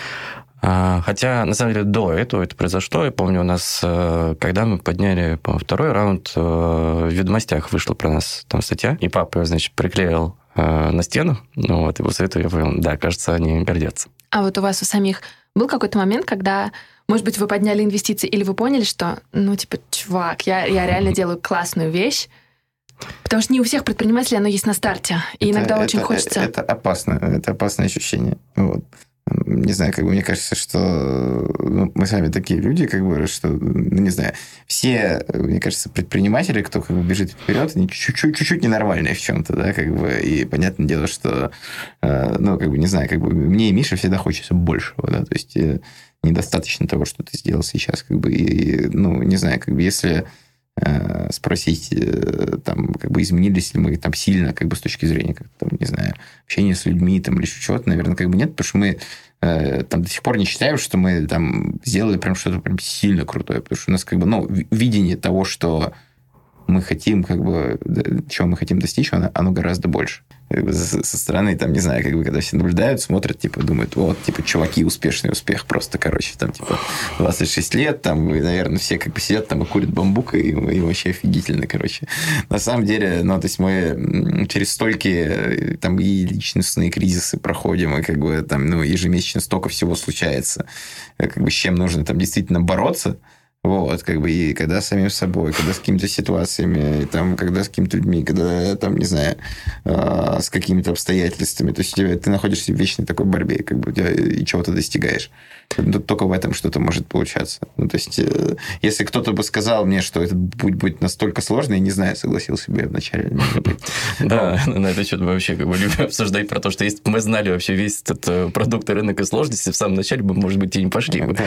а, Хотя, на самом деле, до этого это произошло. Я помню, у нас, э, когда мы подняли, по второй раунд, в «Ведомостях» вышла про нас там статья, и папа, значит, приклеил Э, на стену. Ну, вот, и после этого я понял, да, кажется, они гордятся. А вот у вас у самих был какой-то момент, когда, может быть, вы подняли инвестиции, или вы поняли, что, ну, типа, чувак, я, я реально [laughs] делаю классную вещь, Потому что не у всех предпринимателей оно есть на старте. И это, иногда это, очень хочется. Это, это опасно. Это опасное ощущение. Вот не знаю, как бы мне кажется, что ну, мы сами такие люди, как бы, что, ну, не знаю, все, мне кажется, предприниматели, кто как бы бежит вперед, они чуть-чуть, чуть-чуть ненормальные в чем-то, да, как бы, и понятное дело, что, э, ну, как бы, не знаю, как бы мне и Мише всегда хочется большего, да, то есть э, недостаточно того, что ты сделал сейчас, как бы, и, ну, не знаю, как бы, если спросить, там, как бы изменились ли мы там сильно, как бы с точки зрения, как, там, не знаю, общения с людьми там или еще чего-то, наверное, как бы нет, потому что мы Э, там до сих пор не считаем, что мы там сделали прям что-то прям сильно крутое, потому что у нас как бы, ну, видение того, что мы хотим, как бы, чего мы хотим достичь, оно, оно гораздо больше. Со, стороны, там, не знаю, как бы, когда все наблюдают, смотрят, типа, думают, вот, типа, чуваки, успешный успех, просто, короче, там, типа, 26 лет, там, и, наверное, все как бы сидят там и курят бамбук, и, и вообще офигительно, короче. На самом деле, ну, то есть мы через столько, там, и личностные кризисы проходим, и, как бы, там, ну, ежемесячно столько всего случается, как бы, с чем нужно там действительно бороться, вот, как бы, и когда с самим собой, когда с какими-то ситуациями, и там, когда с какими-то людьми, когда, там, не знаю, э, с какими-то обстоятельствами. То есть тебя, ты находишься в вечной такой борьбе, как бы, и чего-то достигаешь. Только в этом что-то может получаться. Ну, то есть, э, если кто-то бы сказал мне, что этот путь будет настолько сложный, я не знаю, согласился бы я вначале. [laughs] Да, на этот счет мы вообще как бы любим обсуждать про то, что если бы мы знали вообще весь этот э, продукт рынок и сложности, в самом начале бы, может быть, и не пошли бы. Да,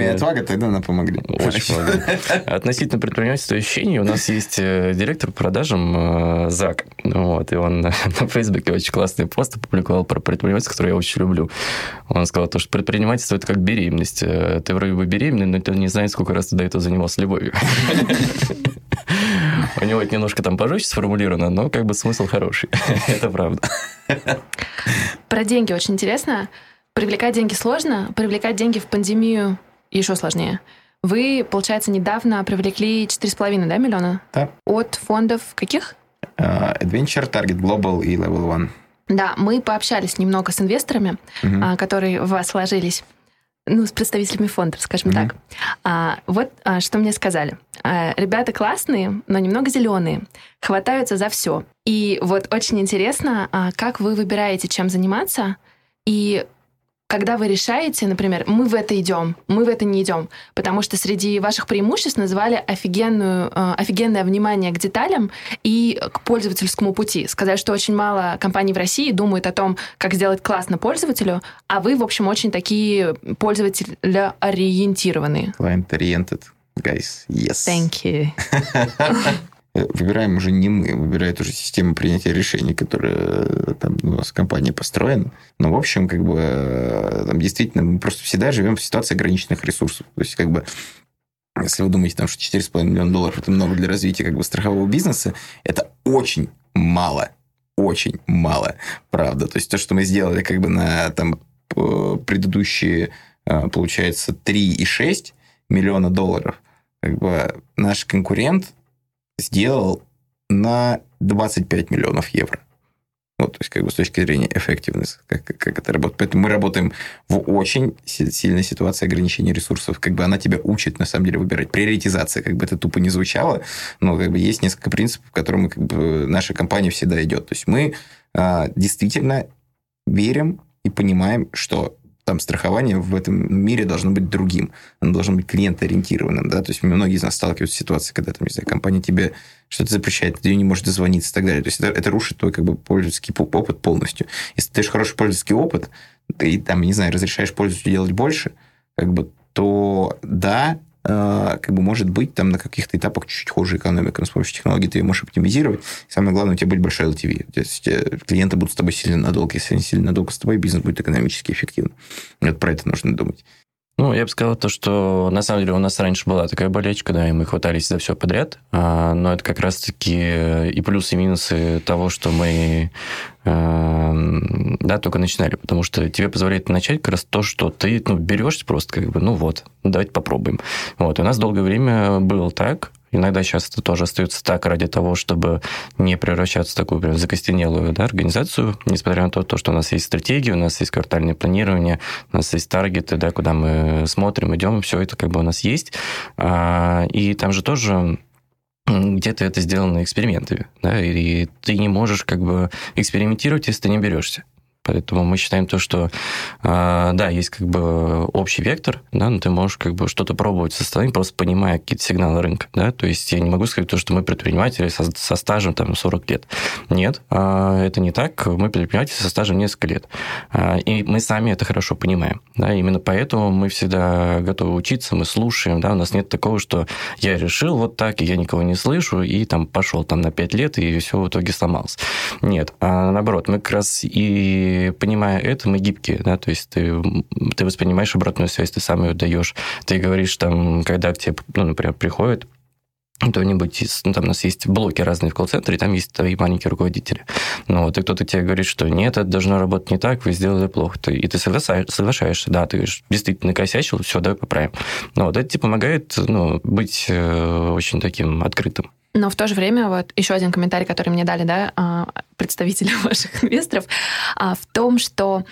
и отвага тогда нам помогли. Очень много. Относительно предпринимательства ощущений, у нас есть э, директор по продажам Зак. Вот, и он [laughs] на Фейсбуке очень классный пост опубликовал про предпринимательство, который я очень люблю. Он сказал, то, что предпринимательство это как беременность. Э, ты вроде бы беременный, но ты не знаешь, сколько раз ты до этого занимался любовью. [laughs] У него это немножко там пожестче сформулировано, но как бы смысл хороший. [laughs] Это правда. Про деньги очень интересно. Привлекать деньги сложно, привлекать деньги в пандемию еще сложнее. Вы, получается, недавно привлекли 4,5 да, миллиона? Да. От фондов каких? Uh, Adventure, Target Global и Level One. Да, мы пообщались немного с инвесторами, угу. которые в вас сложились ну, с представителями фондов, скажем mm-hmm. так. А, вот а, что мне сказали. А, ребята классные, но немного зеленые, хватаются за все. И вот очень интересно, а, как вы выбираете, чем заниматься, и когда вы решаете, например, мы в это идем, мы в это не идем, потому что среди ваших преимуществ называли офигенную, э, офигенное внимание к деталям и к пользовательскому пути. Сказать, что очень мало компаний в России думают о том, как сделать классно пользователю, а вы, в общем, очень такие пользователя-ориентированные. Client-oriented, guys, yes. Thank you. [laughs] выбираем уже не мы, выбирает уже система принятия решений, которая э, там у нас в компании построена. Но, в общем, как бы э, там действительно мы просто всегда живем в ситуации ограниченных ресурсов. То есть, как бы если вы думаете, там, что 4,5 миллиона долларов это много для развития как бы страхового бизнеса, это очень мало. Очень мало, правда. То есть то, что мы сделали как бы на там, предыдущие, э, получается, 3,6 миллиона долларов, как бы наш конкурент сделал на 25 миллионов евро. Вот, то есть, как бы с точки зрения эффективности, как, как это работает. Поэтому мы работаем в очень сильной ситуации ограничения ресурсов. Как бы она тебя учит, на самом деле, выбирать. Приоритизация, как бы это тупо не звучало, но как бы есть несколько принципов, к которым как бы, наша компания всегда идет. То есть мы а, действительно верим и понимаем, что там страхование в этом мире должно быть другим. Оно должно быть клиентоориентированным. Да? То есть многие из нас сталкиваются с ситуацией, когда там, не знаю, компания тебе что-то запрещает, ты не можешь дозвониться и так далее. То есть это, это рушит твой как бы, пользовательский опыт полностью. Если ты даешь хороший пользовательский опыт, ты там, не знаю, разрешаешь пользователю делать больше, как бы, то да, как бы может быть там на каких-то этапах чуть-чуть хуже экономика, но с помощью технологий ты ее можешь оптимизировать. самое главное, у тебя будет большая LTV. То есть э, клиенты будут с тобой сильно надолго. Если они сильно надолго с тобой, бизнес будет экономически эффективным. Вот про это нужно думать. Ну, я бы сказал то, что на самом деле у нас раньше была такая болечка, да, и мы хватались за все подряд, а, но это как раз-таки и плюсы, и минусы того, что мы Эм, да, только начинали, потому что тебе позволяет начать как раз то, что ты ну, берешься просто как бы, ну вот, давайте попробуем. Вот, и у нас долгое время было так, Иногда сейчас это тоже остается так ради того, чтобы не превращаться в такую прям закостенелую да, организацию, несмотря на то, что у нас есть стратегия, у нас есть квартальное планирование, у нас есть таргеты, да, куда мы смотрим, идем, все это как бы у нас есть. А, и там же тоже где-то это сделано экспериментами, да, и ты не можешь как бы экспериментировать, если ты не берешься. Поэтому мы считаем то, что а, да, есть как бы общий вектор, да, но ты можешь как бы что-то пробовать со стороны, просто понимая какие-то сигналы рынка. Да? То есть я не могу сказать то, что мы предприниматели со, со стажем там 40 лет. Нет, а, это не так. Мы предприниматели со стажем несколько лет. А, и мы сами это хорошо понимаем. Да? Именно поэтому мы всегда готовы учиться, мы слушаем. Да? У нас нет такого, что я решил вот так, и я никого не слышу, и там пошел там на 5 лет, и все в итоге сломалось. Нет, а наоборот, мы как раз и понимая это, мы гибкие, да, то есть ты, ты воспринимаешь обратную связь, ты сам ее даешь. Ты говоришь там, когда к тебе, ну, например, приходит кто-нибудь из... Ну, там у нас есть блоки разные в колл-центре, там есть твои маленькие руководители. Ну, вот, и кто-то тебе говорит, что нет, это должно работать не так, вы сделали плохо. Ты, и ты соглашаешься, соглашаешься, да, ты действительно косячил, все, давай поправим. Ну, вот это тебе помогает ну, быть э, очень таким открытым. Но в то же время, вот еще один комментарий, который мне дали, да, а, представители [laughs] ваших инвесторов, а, в том, что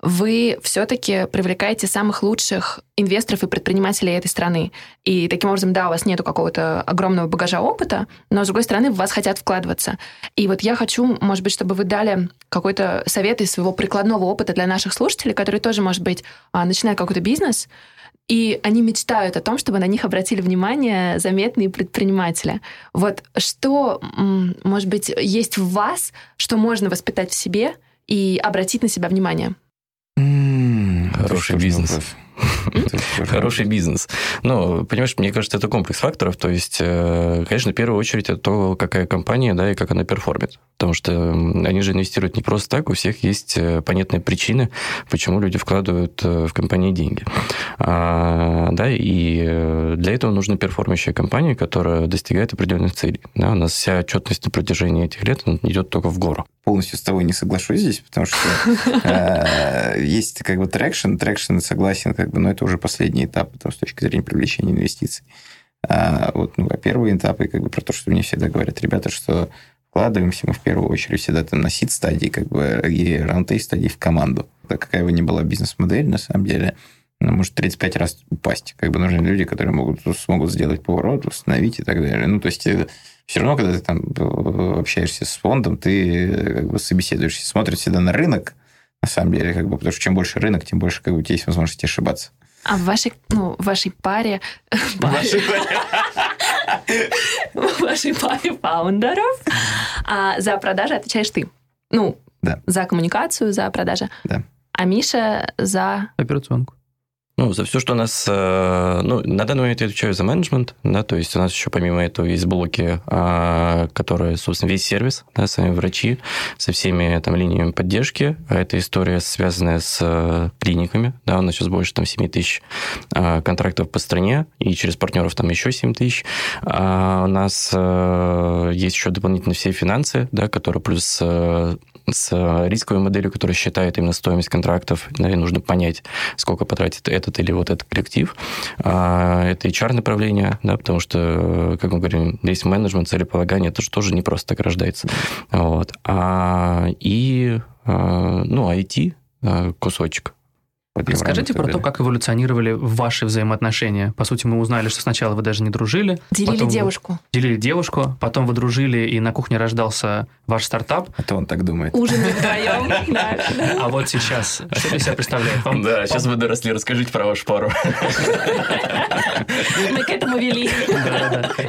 вы все-таки привлекаете самых лучших инвесторов и предпринимателей этой страны. И таким образом, да, у вас нету какого-то огромного багажа опыта, но, с другой стороны, в вас хотят вкладываться. И вот я хочу, может быть, чтобы вы дали какой-то совет из своего прикладного опыта для наших слушателей, которые тоже, может быть, а, начинают какой-то бизнес, и они мечтают о том, чтобы на них обратили внимание заметные предприниматели. Вот что, может быть, есть в вас, что можно воспитать в себе и обратить на себя внимание? Хороший бизнес. [laughs] Хороший бизнес. Ну, понимаешь, мне кажется, это комплекс факторов. То есть, э, конечно, в первую очередь это то, какая компания, да, и как она перформит. Потому что они же инвестируют не просто так, у всех есть э, понятные причины, почему люди вкладывают э, в компании деньги. А, да, и для этого нужна перформящая компания, которая достигает определенных целей. Да, у нас вся отчетность на протяжении этих лет идет только в гору. Полностью с тобой не соглашусь здесь, потому что [laughs] есть как бы traction, traction согласен, как бы, но это уже последний этап, потому, с точки зрения привлечения инвестиций. А вот, ну, а первые этапы, как бы, про то, что мне всегда говорят ребята, что вкладываемся мы в первую очередь всегда там на seed стадии, как бы, и раунд стадии в команду. Да, какая бы ни была бизнес-модель, на самом деле, ну, может 35 раз упасть. Как бы нужны люди, которые могут, смогут сделать поворот, восстановить и так далее. Ну, то есть э, все равно, когда ты там э, общаешься с фондом, ты э, как бы собеседуешься, смотришь всегда на рынок, на самом деле, как бы, потому что чем больше рынок, тем больше как бы, у тебя есть возможность ошибаться. А в вашей, ну, в вашей паре... [laughs] В вашей паре фаундеров а за продажи отвечаешь ты. Ну, за коммуникацию, за продажи. Да. А Миша за... Операционку. Ну, за все, что у нас... Э, ну, на данный момент я отвечаю за менеджмент, да, то есть у нас еще помимо этого есть блоки, а, которые, собственно, весь сервис, да, сами врачи, со всеми там линиями поддержки. Эта история связанная с э, клиниками, да, у нас сейчас больше там 7 тысяч а, контрактов по стране, и через партнеров там еще 7 тысяч. А у нас э, есть еще дополнительно все финансы, да, которые плюс с рисковой моделью, которая считает именно стоимость контрактов, и нужно понять, сколько потратит этот или вот этот коллектив. А, это HR-направление, да, потому что, как мы говорим, здесь менеджмент, целеполагание, это же тоже не просто так рождается. Вот. А, и, а, ну, IT, а, кусочек, Расскажите про то, как эволюционировали ваши взаимоотношения. По сути, мы узнали, что сначала вы даже не дружили. Делили девушку. Вы делили девушку, потом вы дружили, и на кухне рождался ваш стартап. А то он так думает. Ужин вдвоем. [laughs] А вот сейчас, что из себя представляет? Вам, Да, сейчас вы доросли, расскажите про вашу пару. Мы к этому вели.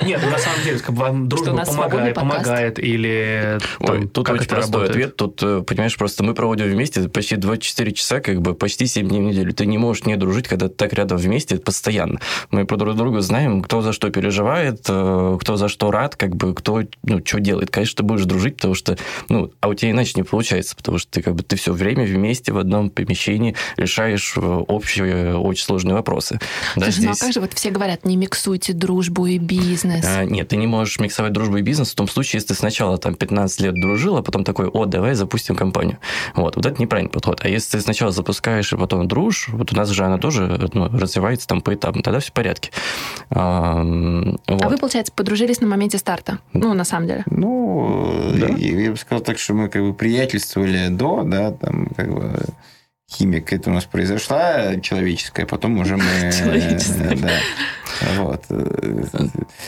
Нет, ну, на самом деле, как бы вам дружба помогает, помогает, или тут очень это простой ответ. Тут, э, понимаешь, просто мы проводим вместе почти 24 часа, как бы почти 7 дней в неделю. Ты не можешь не дружить, когда ты так рядом вместе постоянно. Мы про друг друга знаем, кто за что переживает, э, кто за что рад, как бы кто, ну, что делает. Конечно, ты будешь дружить, потому что, ну, а у тебя иначе не получается, потому что ты как бы ты все время вместе в одном помещении решаешь э, общие, очень сложные вопросы. Да, Слушай, ну а здесь- как же вот все говорят, не миксуйте дружбу и бизнес. а, нет, ты не можешь миксовать дружбу и бизнес в том случае, если ты сначала там 15 лет дружил, а потом такой, о, давай запустим компанию. Вот, вот это неправильный подход. А если ты сначала запускаешь и потом дружишь, вот у нас же она тоже ну, развивается там поэтапно, тогда все в порядке. А вот. вы, получается, подружились на моменте старта? Ну, на самом деле. Ну, Да. я, я бы сказал так, что мы как бы приятельствовали до, да, там как бы химия какая-то у нас произошла человеческая, потом уже мы... [laughs] э, Человеческая. Да. Вот.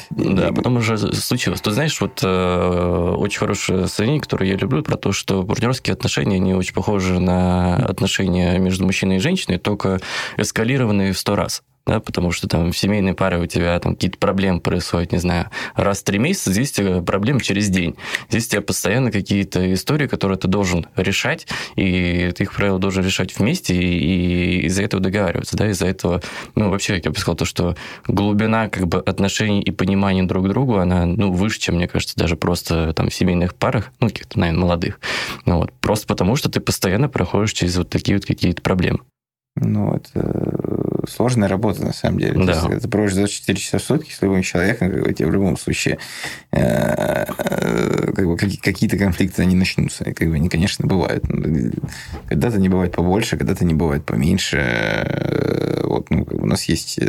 Да, И- потом уже случилось. Ты знаешь, вот э, очень хорошее сравнение, которое я люблю, про то, что партнерские отношения, они очень похожи на отношения между мужчиной и женщиной, только эскалированные в сто раз. Да, потому что там в семейной паре у тебя там какие-то проблемы происходят, не знаю, раз в три месяца, здесь у тебя проблемы через день. Здесь у тебя постоянно какие-то истории, которые ты должен решать, и ты их, правило, должен решать вместе, и, и из-за этого договариваться, да, из-за этого, ну, вообще, я бы сказал, то, что глубина как бы отношений и понимания друг к другу, она, ну, выше, чем, мне кажется, даже просто там в семейных парах, ну, каких-то, наверное, молодых. Ну, вот. Просто потому, что ты постоянно проходишь через вот такие вот какие-то проблемы. Ну, это сложная работа, на самом деле. Да. То есть, ты проводишь 24 часа в сутки с любым человеком, как бы, тебе в любом случае э, э, как бы, какие- какие-то конфликты, они начнутся. И, как бы, они, конечно, бывают. Ну, Когда-то не бывает побольше, когда-то не бывает поменьше. Э, Вот, ну, как бы у нас есть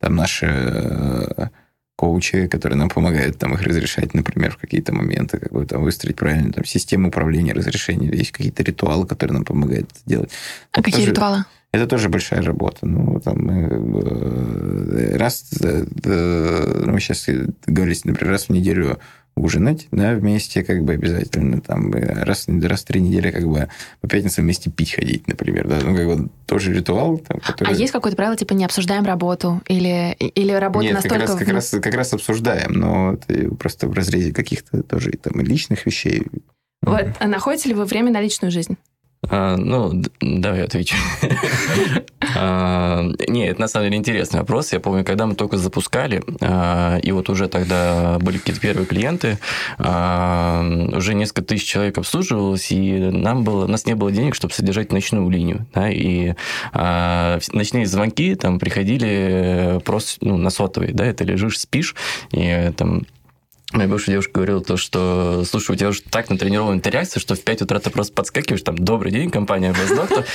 там наши коучи, которые нам помогают там их разрешать, например, в какие-то моменты, как бы там выстроить правильно там систему управления разрешений. Есть какие-то ритуалы, которые нам помогают это делать. А Это какие тоже- ритуалы? Это тоже большая работа. Ну, там как бы, э, раз, э, э, ну, мы сейчас договорились, например, раз в неделю ужинать, да, вместе, как бы обязательно, там, э, раз, раз в три недели, как бы, по пятницам вместе пить ходить, например, да, ну, как бы, тоже ритуал, там, который... А есть какое-то правило, типа, не обсуждаем работу? Или, или работа Нет, как настолько... раз, как, раз, как раз обсуждаем, но просто в разрезе каких-то тоже там личных вещей. Вот, а находите ли вы время на личную жизнь? А, ну, давай отвечу. [laughs] А, Не, это на самом деле интересный вопрос. Я помню, когда мы только запускали, а, и вот уже тогда были какие-то первые клиенты, а, уже несколько тысяч человек обслуживалось, и нам было, у нас не было денег, чтобы содержать ночную линию. да, И ночные звонки там приходили просто ну, на сотовый, да, ты лежишь, спишь, и там Моя бывшая девушка говорила то, что, слушай, у тебя уже так натренирована эта реакция, что в 5 утра ты просто подскакиваешь, там, добрый день, компания Бездоктор.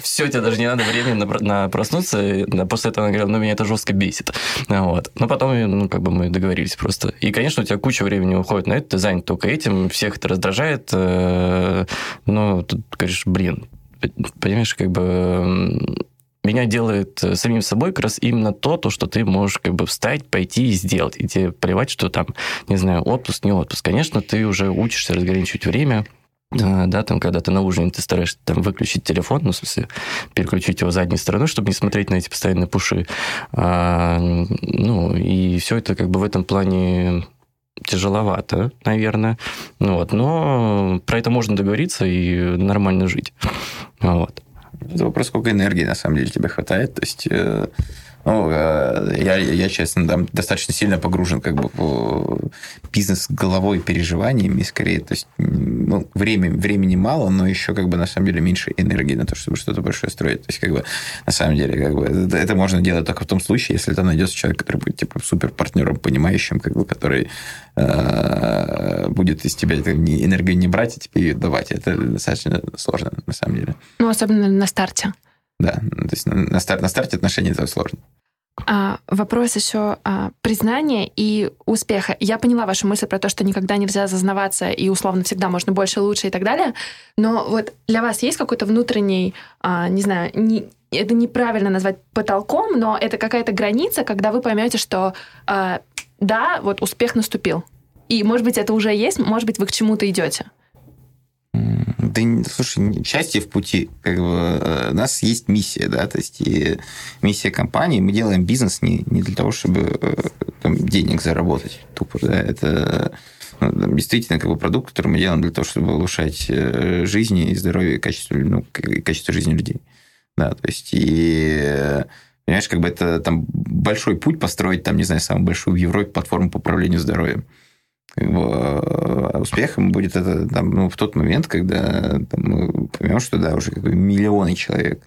Все, тебе даже не надо времени на, на проснуться. После этого она говорила, ну, меня это жестко бесит. Вот. Но потом, ну, как бы мы договорились просто. И, конечно, у тебя куча времени уходит на это, ты занят только этим, всех это раздражает. Но тут говоришь, блин, понимаешь, как бы меня делает э, самим собой как раз именно то, то, что ты можешь как бы встать, пойти и сделать. И тебе плевать, что там, не знаю, отпуск, не отпуск. Конечно, ты уже учишься разграничивать время, а, да, там, когда ты на ужине, ты стараешься там выключить телефон, ну, в смысле, переключить его задней стороной, чтобы не смотреть на эти постоянные пуши. А, ну, и все это как бы в этом плане тяжеловато, наверное. Вот, но про это можно договориться и нормально жить. Вот. Это вопрос, сколько энергии на самом деле тебе хватает. То есть, э, ну, э, я, я, честно, там достаточно сильно погружен как бы в бизнес головой, переживаниями, скорее. То есть, ну, время, времени мало, но еще как бы на самом деле меньше энергии на то, чтобы что-то большое строить. То есть, как бы на самом деле, как бы это, это можно делать только в том случае, если там найдется человек, который будет типа супер партнером, понимающим, как бы, который э, будет из тебя энергию не брать, а тебе ее давать. Это достаточно сложно, на самом деле. Ну, особенно на старте. Да, то есть на, старт, на старте отношений это сложно. А, вопрос еще а, признания и успеха. Я поняла вашу мысль про то, что никогда нельзя зазнаваться и условно всегда можно больше, лучше и так далее. Но вот для вас есть какой-то внутренний, а, не знаю, не, это неправильно назвать потолком, но это какая-то граница, когда вы поймете, что э, да, вот успех наступил. И, может быть, это уже есть, может быть, вы к чему-то идете. Да, слушай, счастье в пути. Как бы, э, у нас есть миссия, да, то есть и миссия компании. Мы делаем бизнес не, не для того, чтобы э, там, денег заработать тупо, да, это ну, действительно как бы продукт, который мы делаем для того, чтобы улучшать э, жизнь и здоровье, и качество, ну, качество жизни людей. Да, то есть и Понимаешь, как бы это там большой путь построить, там, не знаю, самую большую в Европе платформу по управлению здоровьем. Как бы, а успехом будет это там, ну, в тот момент, когда там, мы поймем, что да, уже как бы миллионы человек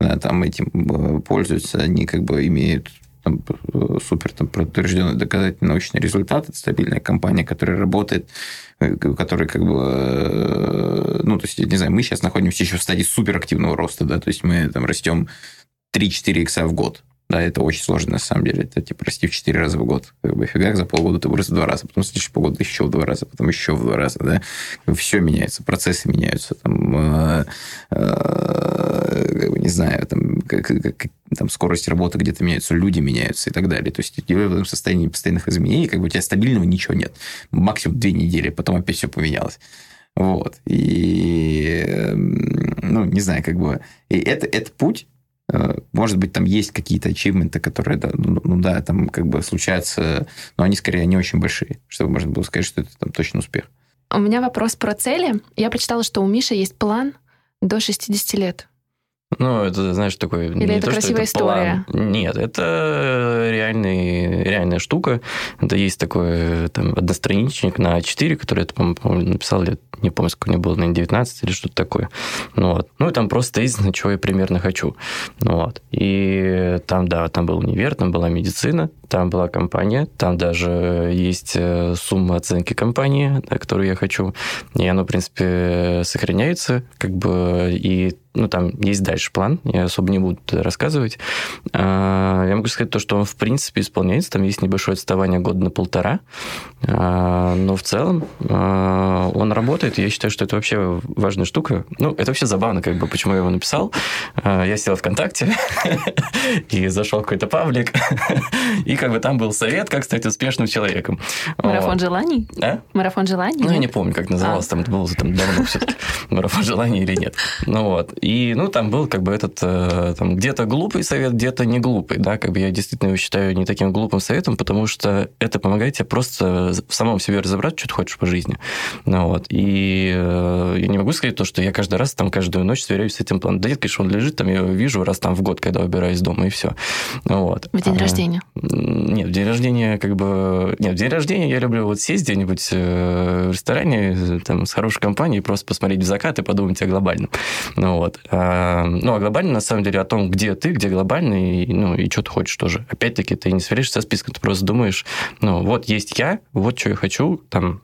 да, там этим э, пользуются, они как бы имеют там, супер там, подтвержденный доказательный научный результат. Это стабильная компания, которая работает, э, которая как бы... Э, ну, то есть, не знаю, мы сейчас находимся еще в стадии суперактивного роста, да, то есть мы там растем 3-4 икса в год. Да, это очень сложно на самом деле. Это типа расти в 4 раза в год. Как бы фигак за полгода ты вырос в два раза, потом следующий полгода еще в два раза, потом еще в два раза. Да? Все меняется, процессы меняются. Там, э, э, не знаю, там, как, как, там скорость работы где-то меняется, люди меняются и так далее. То есть в этом состоянии постоянных изменений как бы у тебя стабильного ничего нет. Максимум две недели, потом опять все поменялось. Вот. И, эм, ну, не знаю, как бы... И это, это путь, может быть, там есть какие-то ачивменты, которые, да, ну, ну да, там как бы случаются, но они скорее не очень большие, чтобы можно было сказать, что это там точно успех. У меня вопрос про цели. Я прочитала, что у Миши есть план до 60 лет. Ну, это, знаешь, такой... Или не это то, красивая это история? План. Нет, это реальный, реальная штука. Это есть такой там, одностраничник на А4, который я, по-моему, написал лет, не помню, сколько мне было, на 19 или что-то такое. Ну, вот. ну и там просто есть, чего я примерно хочу. Ну, вот. И там, да, там был универ, там была медицина, там была компания, там даже есть э, сумма оценки компании, да, которую я хочу. И оно, в принципе, сохраняется, как бы, и ну, там есть дальше план, я особо не буду рассказывать. А, я могу сказать то, что он, в принципе, исполняется, там есть небольшое отставание года на полтора, а, но в целом а, он работает, я считаю, что это вообще важная штука. Ну, это вообще забавно, как бы, почему я его написал. Я сел ВКонтакте [laughs] и зашел в какой-то паблик, [laughs] и как бы там был совет, как стать успешным человеком. Марафон желаний? А? Марафон желаний? Ну, я не помню, как назывался, там это было там давно все-таки, [laughs] марафон желаний или нет. Ну, вот. И, ну, там был как бы этот, э, там, где-то глупый совет, где-то не глупый, да, как бы я действительно его считаю не таким глупым советом, потому что это помогает тебе просто в самом себе разобрать, что ты хочешь по жизни. Ну, вот. И э, я не могу сказать то, что я каждый раз там каждую ночь сверяюсь с этим планом. Да нет, конечно, он лежит там, я его вижу раз там в год, когда убираюсь из дома, и все. Ну, вот. В день а, рождения? Нет, в день рождения как бы... Нет, в день рождения я люблю вот сесть где-нибудь э, в ресторане там, с хорошей компанией, просто посмотреть в закат и подумать о глобальном. Ну, вот. Вот. А, ну, а глобально, на самом деле, о том, где ты, где глобальный, ну, и что ты хочешь тоже. Опять-таки, ты не сверишься со списком, ты просто думаешь, ну, вот есть я, вот что я хочу, там,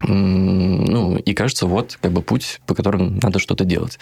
ну, и кажется, вот как бы путь, по которому надо что-то делать.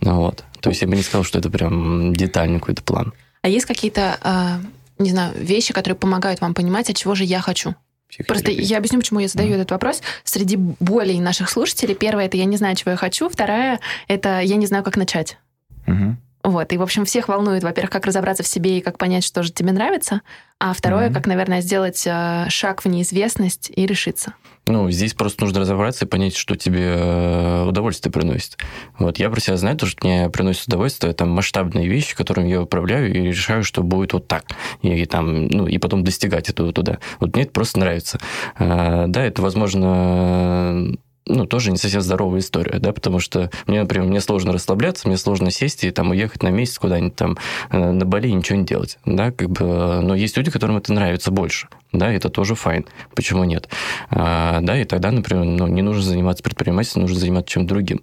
Вот. То есть я бы не сказал, что это прям детальный какой-то план. А есть какие-то, а, не знаю, вещи, которые помогают вам понимать, от чего же я хочу? Просто я объясню, почему я задаю mm. этот вопрос. Среди болей наших слушателей, первое это я не знаю, чего я хочу, вторая это я не знаю, как начать. Mm-hmm. Вот, и, в общем, всех волнует, во-первых, как разобраться в себе и как понять, что же тебе нравится, а второе, mm-hmm. как, наверное, сделать э, шаг в неизвестность и решиться. Ну, здесь просто нужно разобраться и понять, что тебе э, удовольствие приносит. Вот я про себя знаю, то, что мне приносит удовольствие, там масштабные вещи, которыми я управляю и решаю, что будет вот так. И, и там, ну, и потом достигать этого туда. Вот мне это просто нравится. А, да, это, возможно, ну, тоже не совсем здоровая история, да, потому что мне, например, мне сложно расслабляться, мне сложно сесть и там уехать на месяц куда-нибудь там э, на Бали и ничего не делать, да, как бы, но есть люди, которым это нравится больше, да, это тоже файн, почему нет, а, да, и тогда, например, ну, не нужно заниматься предпринимательством, нужно заниматься чем-то другим,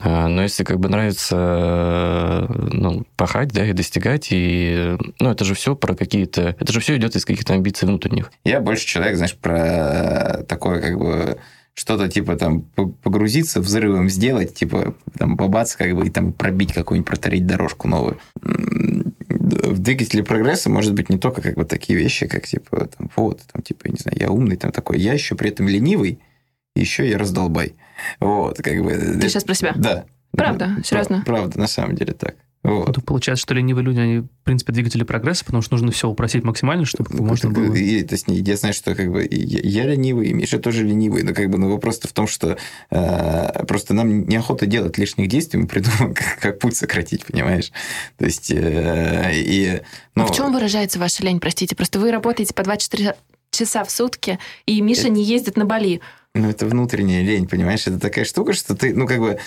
а, но если как бы нравится, ну, пахать, да, и достигать, и, ну, это же все про какие-то, это же все идет из каких-то амбиций внутренних. Я больше человек, знаешь, про такое, как бы, что-то типа там погрузиться, взрывом сделать, типа там побац, как бы и там пробить какую-нибудь, протарить дорожку новую. В двигателе прогресса может быть не только как бы такие вещи, как типа там, вот, там типа, я не знаю, я умный, там такой, я еще при этом ленивый, еще я раздолбай. Вот, как бы. Ты сейчас про себя? Да. Правда, серьезно? Правда, на самом деле так. Вот. Ну, получается, что ленивые люди, они, в принципе, двигатели прогресса, потому что нужно все упросить максимально, чтобы Ну, можно так, было... И, то есть, я знаю, что как бы я, я ленивый, и Миша тоже ленивый, но как бы ну, вопрос в том, что э, просто нам неохота делать лишних действий, мы придумаем, [laughs] как, как путь сократить, понимаешь? То есть, э, и... А Ну, в чем выражается ваша лень, простите? Просто вы работаете по 24 часа в сутки, и Миша не ездит на Бали. Ну, это внутренняя лень, понимаешь? Это такая штука, что ты, ну, как бы,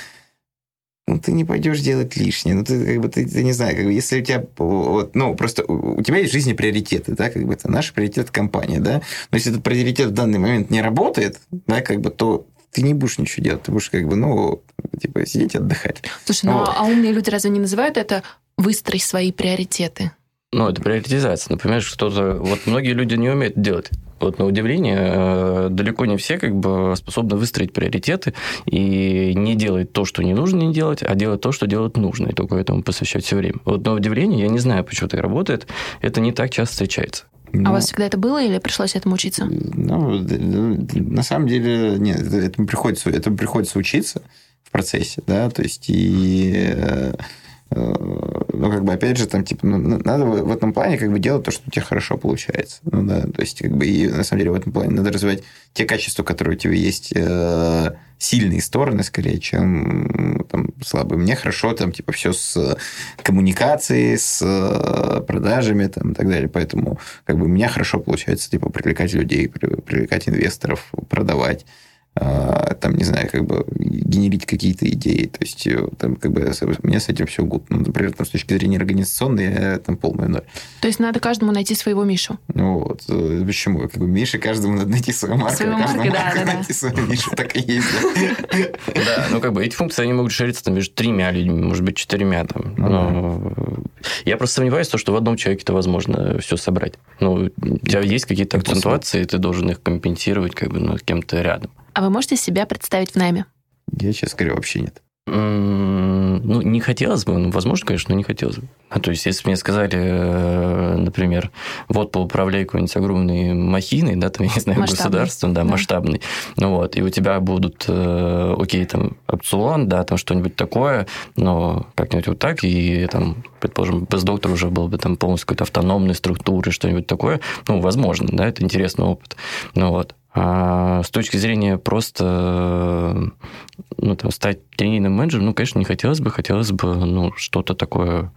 ну, ты не пойдешь делать лишнее. Ну, ты, как бы, ты, ты не знаю, как бы, если у тебя, вот, ну, просто у тебя есть в жизни приоритеты, да, как бы, это наш приоритет компания, да, но если этот приоритет в данный момент не работает, да, как бы, то ты не будешь ничего делать, ты будешь, как бы, ну, типа, сидеть отдыхать. Слушай, ну Вот. а умные люди разве не называют это выстроить свои приоритеты? Ну, это приоритизация. Например, кто-то... Вот многие люди не умеют это делать. Вот на удивление, э, далеко не все как бы способны выстроить приоритеты и не делать то, что не нужно не делать, а делать то, что делать нужно, и только этому посвящать все время. Вот на удивление, я не знаю, почему так работает, это не так часто встречается. А Ну, у вас всегда это было или пришлось этому учиться? Ну, д- на самом деле, нет, это- этому приходится, этому приходится учиться в процессе, да, то есть и э, э, ну, как бы, опять же, там, типа, ну, на- надо в этом плане, как бы, делать то, что у тебя хорошо получается. Ну, да, то есть, как бы, и, на самом деле, в этом плане надо развивать те качества, которые у тебя есть, э, сильные стороны, скорее, чем там, слабые. Мне хорошо, там, типа, все с коммуникацией, с э, продажами, там, и так далее. Поэтому, как бы, у меня хорошо получается, типа, привлекать людей, при- привлекать инвесторов, продавать там, не знаю, как бы генерить какие-то идеи. То есть, э, там, как бы, меня с этим все гуд. Ну, например, там, с точки зрения организационной, я там полный ноль. То есть надо каждому найти своего Мишу. Ну, вот. э, Почему? Как бы Мише каждому надо найти свою марку, Свою а каждому марку, да, марку да, да. найти свою Мишу. Так и есть. да. Да, ну как бы эти функции, они могут шириться там между тремя людьми, может быть, четырьмя там. Но я просто сомневаюсь, в том, что в одном человеке это возможно все собрать. Ну, у тебя есть какие-то акцентуации, ты должен их компенсировать как бы ну, кем-то рядом. А вы можете себя представить в найме? Я, честно говоря, вообще нет. Ну, не хотелось бы, ну, возможно, конечно, но не хотелось бы. А то есть, если бы мне сказали, э, например, вот поуправляй какой-нибудь огромной махиной, да, там, я не знаю, государством, да, Да. масштабный, ну вот, и у тебя будут, э, окей, там, опцион, да, там что-нибудь такое, но как-нибудь вот так, и там, предположим, доктор уже был бы там полностью какой-то автономной структуры, что-нибудь такое, ну, возможно, да, это интересный опыт, ну вот. А с точки зрения просто э, ну, там, стать тренерным менеджером, ну, конечно, не хотелось бы, хотелось бы, ну, что-то такое,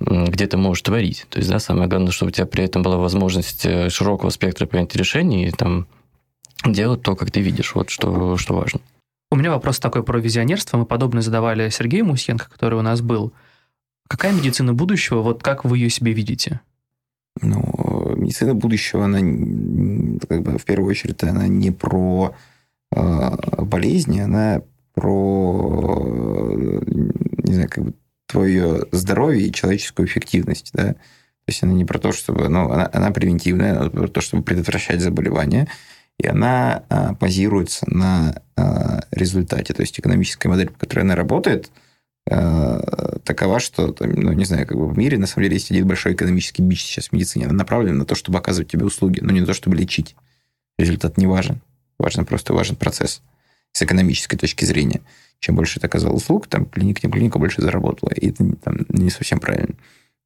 где ты можешь творить. То есть, да, самое главное, чтобы у тебя при этом была возможность э, широкого спектра принятия решений и там делать то, как ты видишь. Вот что, что важно. У меня вопрос такой про визионерство. Мы подобное задавали Сергею Мусьенко, который у нас был. Какая медицина будущего? Вот как вы ее себе видите? Ну, медицина будущего, она как бы в первую очередь она не про э, болезни, она про э, не знаю, как бы твое здоровье и человеческую эффективность, да. То есть она не про то, чтобы, ну, она, она превентивная, она про то, чтобы предотвращать заболевания, и она а, базируется на а, результате. То есть экономическая модель, по которой она работает, такова, что, ну, не знаю, как бы в мире, на самом деле, есть один большой экономический бич сейчас в медицине. Она направлена на то, чтобы оказывать тебе услуги, но не на то, чтобы лечить. Результат не важен. Важен просто важен процесс с экономической точки зрения. Чем больше ты оказал услуг, там клиника, не клиника больше заработала. И это там, не совсем правильно.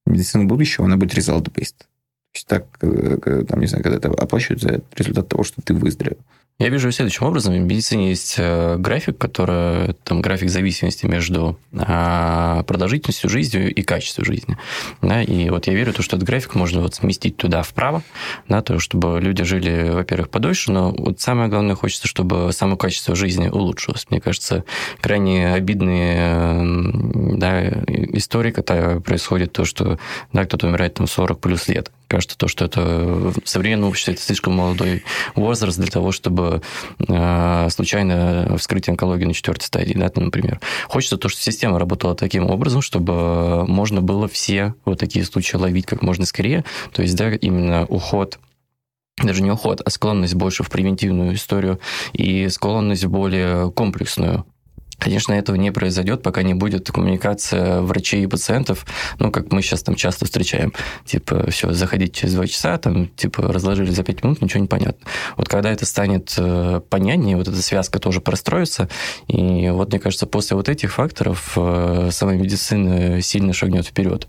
Медицина будущего, она будет result-based. То есть так, э, там, не знаю, когда это оплачивают за результат того, что ты выздоровел. Я вижу следующим образом. В медицине есть э, график, который там график зависимости между а, продолжительностью жизни и качеством жизни. Да, и вот я верю, то, что этот график можно вот сместить туда вправо, да, то, чтобы люди жили, во-первых, подольше, но вот самое главное, хочется, чтобы само качество жизни улучшилось. Мне кажется, крайне обидные да, истории, когда происходит то, что да, кто-то умирает там 40 плюс лет. Кажется, то, что это в современном обществе это слишком молодой возраст для того, чтобы э, случайно вскрыть онкологию на четвертой стадии, да, например. Хочется то, что система работала таким образом, чтобы можно было все вот такие случаи ловить как можно скорее. То есть, да, именно уход даже не уход, а склонность больше в превентивную историю и склонность более комплексную Конечно, этого не произойдет, пока не будет коммуникация врачей и пациентов, ну, как мы сейчас там часто встречаем. Типа, все, заходите через два часа, там, типа, разложили за пять минут, ничего не понятно. Вот когда это станет э, понятнее, вот эта связка тоже простроится, и вот, мне кажется, после вот этих факторов э, самая медицина сильно шагнет вперед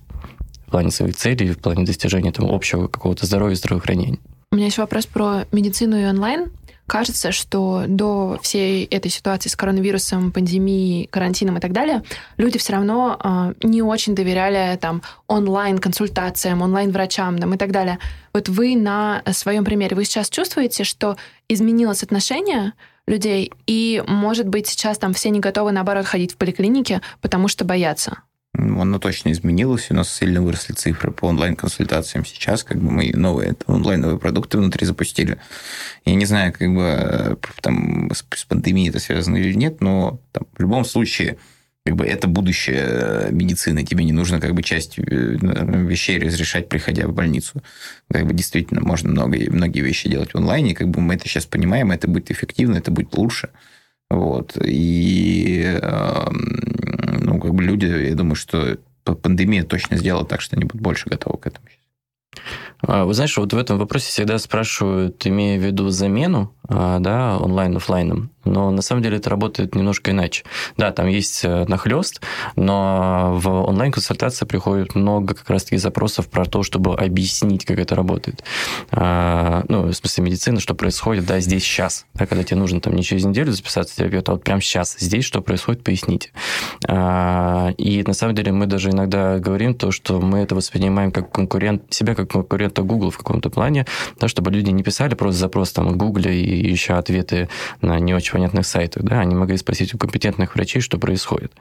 в плане своих целей, в плане достижения там, общего какого-то здоровья и здравоохранения. У меня есть вопрос про медицину и онлайн. Кажется, что до всей этой ситуации с коронавирусом, пандемией, карантином и так далее, люди все равно э, не очень доверяли там онлайн-консультациям, онлайн-врачам там, и так далее. Вот вы на своем примере, вы сейчас чувствуете, что изменилось отношение людей, и, может быть, сейчас там все не готовы, наоборот, ходить в поликлинике, потому что боятся? Оно точно изменилось, у нас сильно выросли цифры по онлайн-консультациям сейчас, как бы мы новые онлайновые продукты внутри запустили. Я не знаю, как бы э, там с, с пандемией это связано или нет, но там, в любом случае как бы это будущее э, медицины. Тебе не нужно как бы часть э, вещей разрешать, приходя в больницу. Как бы действительно можно много, многие вещи делать в онлайне. Как бы мы это сейчас понимаем, это будет эффективно, это будет лучше. Вот. И эм, ну, как бы люди, я думаю, что пандемия точно сделала так, что они будут больше готовы к этому. А, вы знаешь, вот в этом вопросе всегда спрашивают, имея в виду замену а, да, онлайн-офлайном, но на самом деле это работает немножко иначе. Да, там есть э, нахлест, но в онлайн-консультации приходит много как раз-таки запросов про то, чтобы объяснить, как это работает. А, ну, в смысле медицины, что происходит, да, здесь, сейчас. Да, когда тебе нужно там не через неделю записаться терапевт, а вот прямо сейчас. Здесь что происходит, поясните. А, и на самом деле мы даже иногда говорим то, что мы это воспринимаем как конкурент, себя как конкурента Google в каком-то плане, да, чтобы люди не писали просто запрос там Google и ища ответы на не очень понятных сайтах, да, они могли спросить у компетентных врачей, что происходит.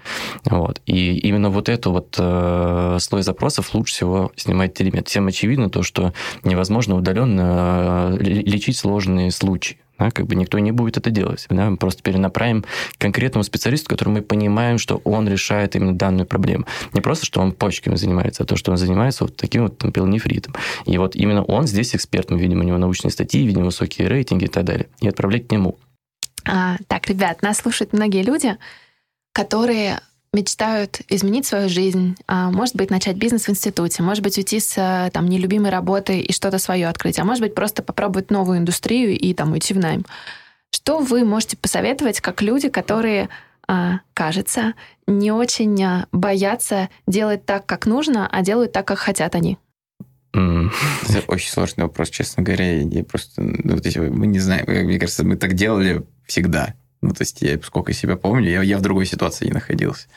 Вот. И именно вот эту вот э, слой запросов лучше всего снимать телемет. Всем очевидно то, что невозможно удаленно э, лечить сложные случаи. Да, как бы никто не будет это делать. Да, мы просто перенаправим конкретному специалисту, который мы понимаем, что он решает именно данную проблему. Не просто, что он почками занимается, а то, что он занимается вот таким вот там, пилонефритом. И вот именно он здесь эксперт. Мы видим у него научные статьи, видим высокие рейтинги и так далее. И отправлять к нему. А, так, ребят, нас слушают многие люди, которые мечтают изменить свою жизнь, а, может быть, начать бизнес в институте, может быть, уйти с э, там, нелюбимой работы и что-то свое открыть, а может быть, просто попробовать новую индустрию и там уйти в найм. Что вы можете посоветовать как люди, которые, а, кажется, не очень а, боятся делать так, как нужно, а делают так, как хотят они? Это очень сложный вопрос, честно говоря. Я просто, ну, вот, мы не знаем, мне кажется, мы так делали всегда. Ну, то есть я сколько себя помню, я, я в другой ситуации не находился.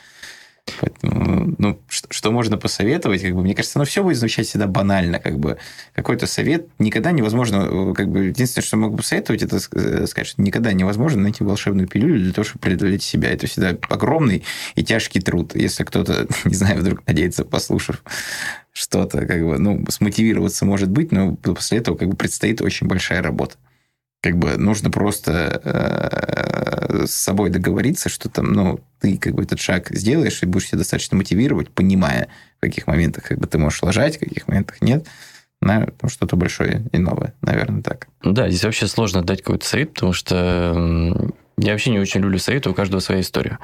Поэтому, ну, что, что можно посоветовать, как бы, мне кажется, оно все будет звучать всегда банально, как бы, какой-то совет никогда невозможно, как бы, единственное, что могу посоветовать, это сказать, что никогда невозможно найти волшебную пилюлю для того, чтобы преодолеть себя. Это всегда огромный и тяжкий труд. Если кто-то, [laughs] не знаю, вдруг надеется, послушав что-то, как бы, ну, смотивироваться может быть, но после этого, как бы, предстоит очень большая работа как бы нужно просто э, с собой договориться, что там, ну, ты как бы этот шаг сделаешь и будешь себя достаточно мотивировать, понимая, в каких моментах как бы ты можешь лажать, в каких моментах нет. На ну, что-то большое и новое, наверное, так. Да, здесь вообще сложно дать какой-то совет, потому что я вообще не очень люблю советы, у каждого своя история.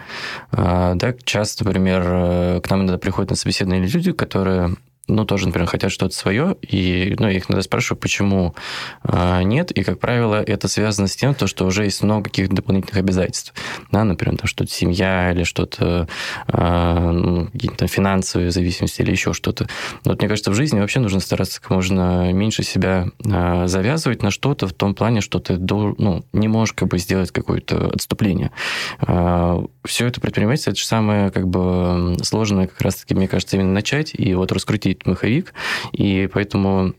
А, да, часто, например, э, к нам иногда приходят на собеседование люди, которые ну, тоже, например, хотят что-то свое, и ну, их надо спрашивать, почему а, нет, и, как правило, это связано с тем, то, что уже есть много каких-то дополнительных обязательств, да, например, там, что-то семья или что-то, а, ну, какие-то финансовые зависимости или еще что-то. Но вот, мне кажется, в жизни вообще нужно стараться как можно меньше себя а, завязывать на что-то в том плане, что ты ну, не можешь как бы сделать какое-то отступление. А, все это предпринимательство, это же самое как бы сложное как раз-таки, мне кажется, именно начать и вот раскрутить маховик, и поэтому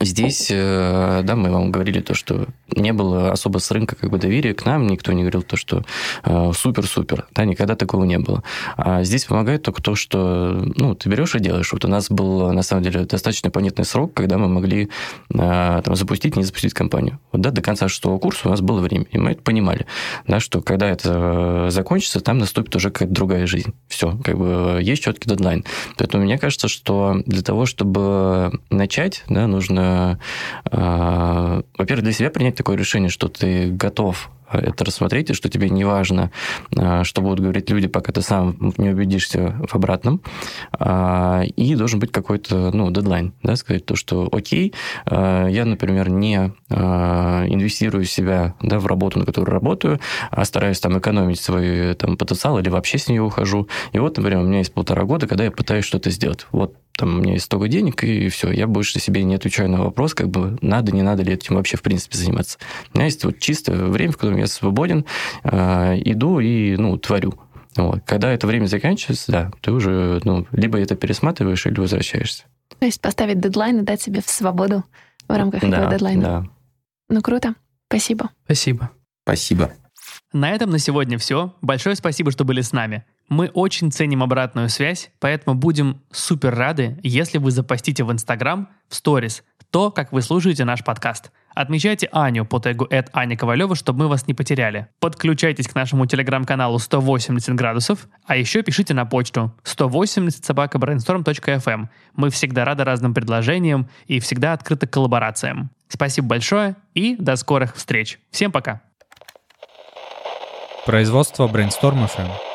Здесь, э, да, мы вам говорили то, что не было особо с рынка как бы доверия к нам, никто не говорил то, что э, супер-супер, да, никогда такого не было. А здесь помогает только то, что, ну, ты берешь и делаешь. Вот у нас был, на самом деле, достаточно понятный срок, когда мы могли э, там, запустить, не запустить компанию. Вот, да, до конца шестого курса у нас было время, и мы это понимали, да, что когда это закончится, там наступит уже какая-то другая жизнь. Все, как бы есть четкий дедлайн. Поэтому мне кажется, что для того, чтобы начать, да, нужно, э, во-первых, для себя принять такое решение, что ты готов это рассмотреть, и что тебе не важно, что будут говорить люди, пока ты сам не убедишься в обратном. И должен быть какой-то ну, дедлайн, да, сказать то, что окей, я, например, не инвестирую себя да, в работу, на которую работаю, а стараюсь там экономить свой там, потенциал или вообще с нее ухожу. И вот, например, у меня есть полтора года, когда я пытаюсь что-то сделать. Вот там у меня есть столько денег, и все, я больше себе не отвечаю на вопрос, как бы надо, не надо ли этим вообще в принципе заниматься. У меня есть вот чистое время, в котором я свободен, э, иду и, ну, творю. Вот. Когда это время заканчивается, да, ты уже, ну, либо это пересматриваешь, или возвращаешься. То есть поставить дедлайн и дать себе свободу в рамках да, этого дедлайна. Да. Ну, круто. Спасибо. Спасибо. Спасибо. На этом на сегодня все. Большое спасибо, что были с нами. Мы очень ценим обратную связь, поэтому будем супер рады, если вы запостите в Инстаграм, в сторис, то, как вы слушаете наш подкаст. Отмечайте Аню по тегу at Аня Ковалева, чтобы мы вас не потеряли. Подключайтесь к нашему телеграм-каналу 180 градусов, а еще пишите на почту 180 собака brainstorm.fm. Мы всегда рады разным предложениям и всегда открыты к коллаборациям. Спасибо большое и до скорых встреч. Всем пока. Производство Brainstorm FM.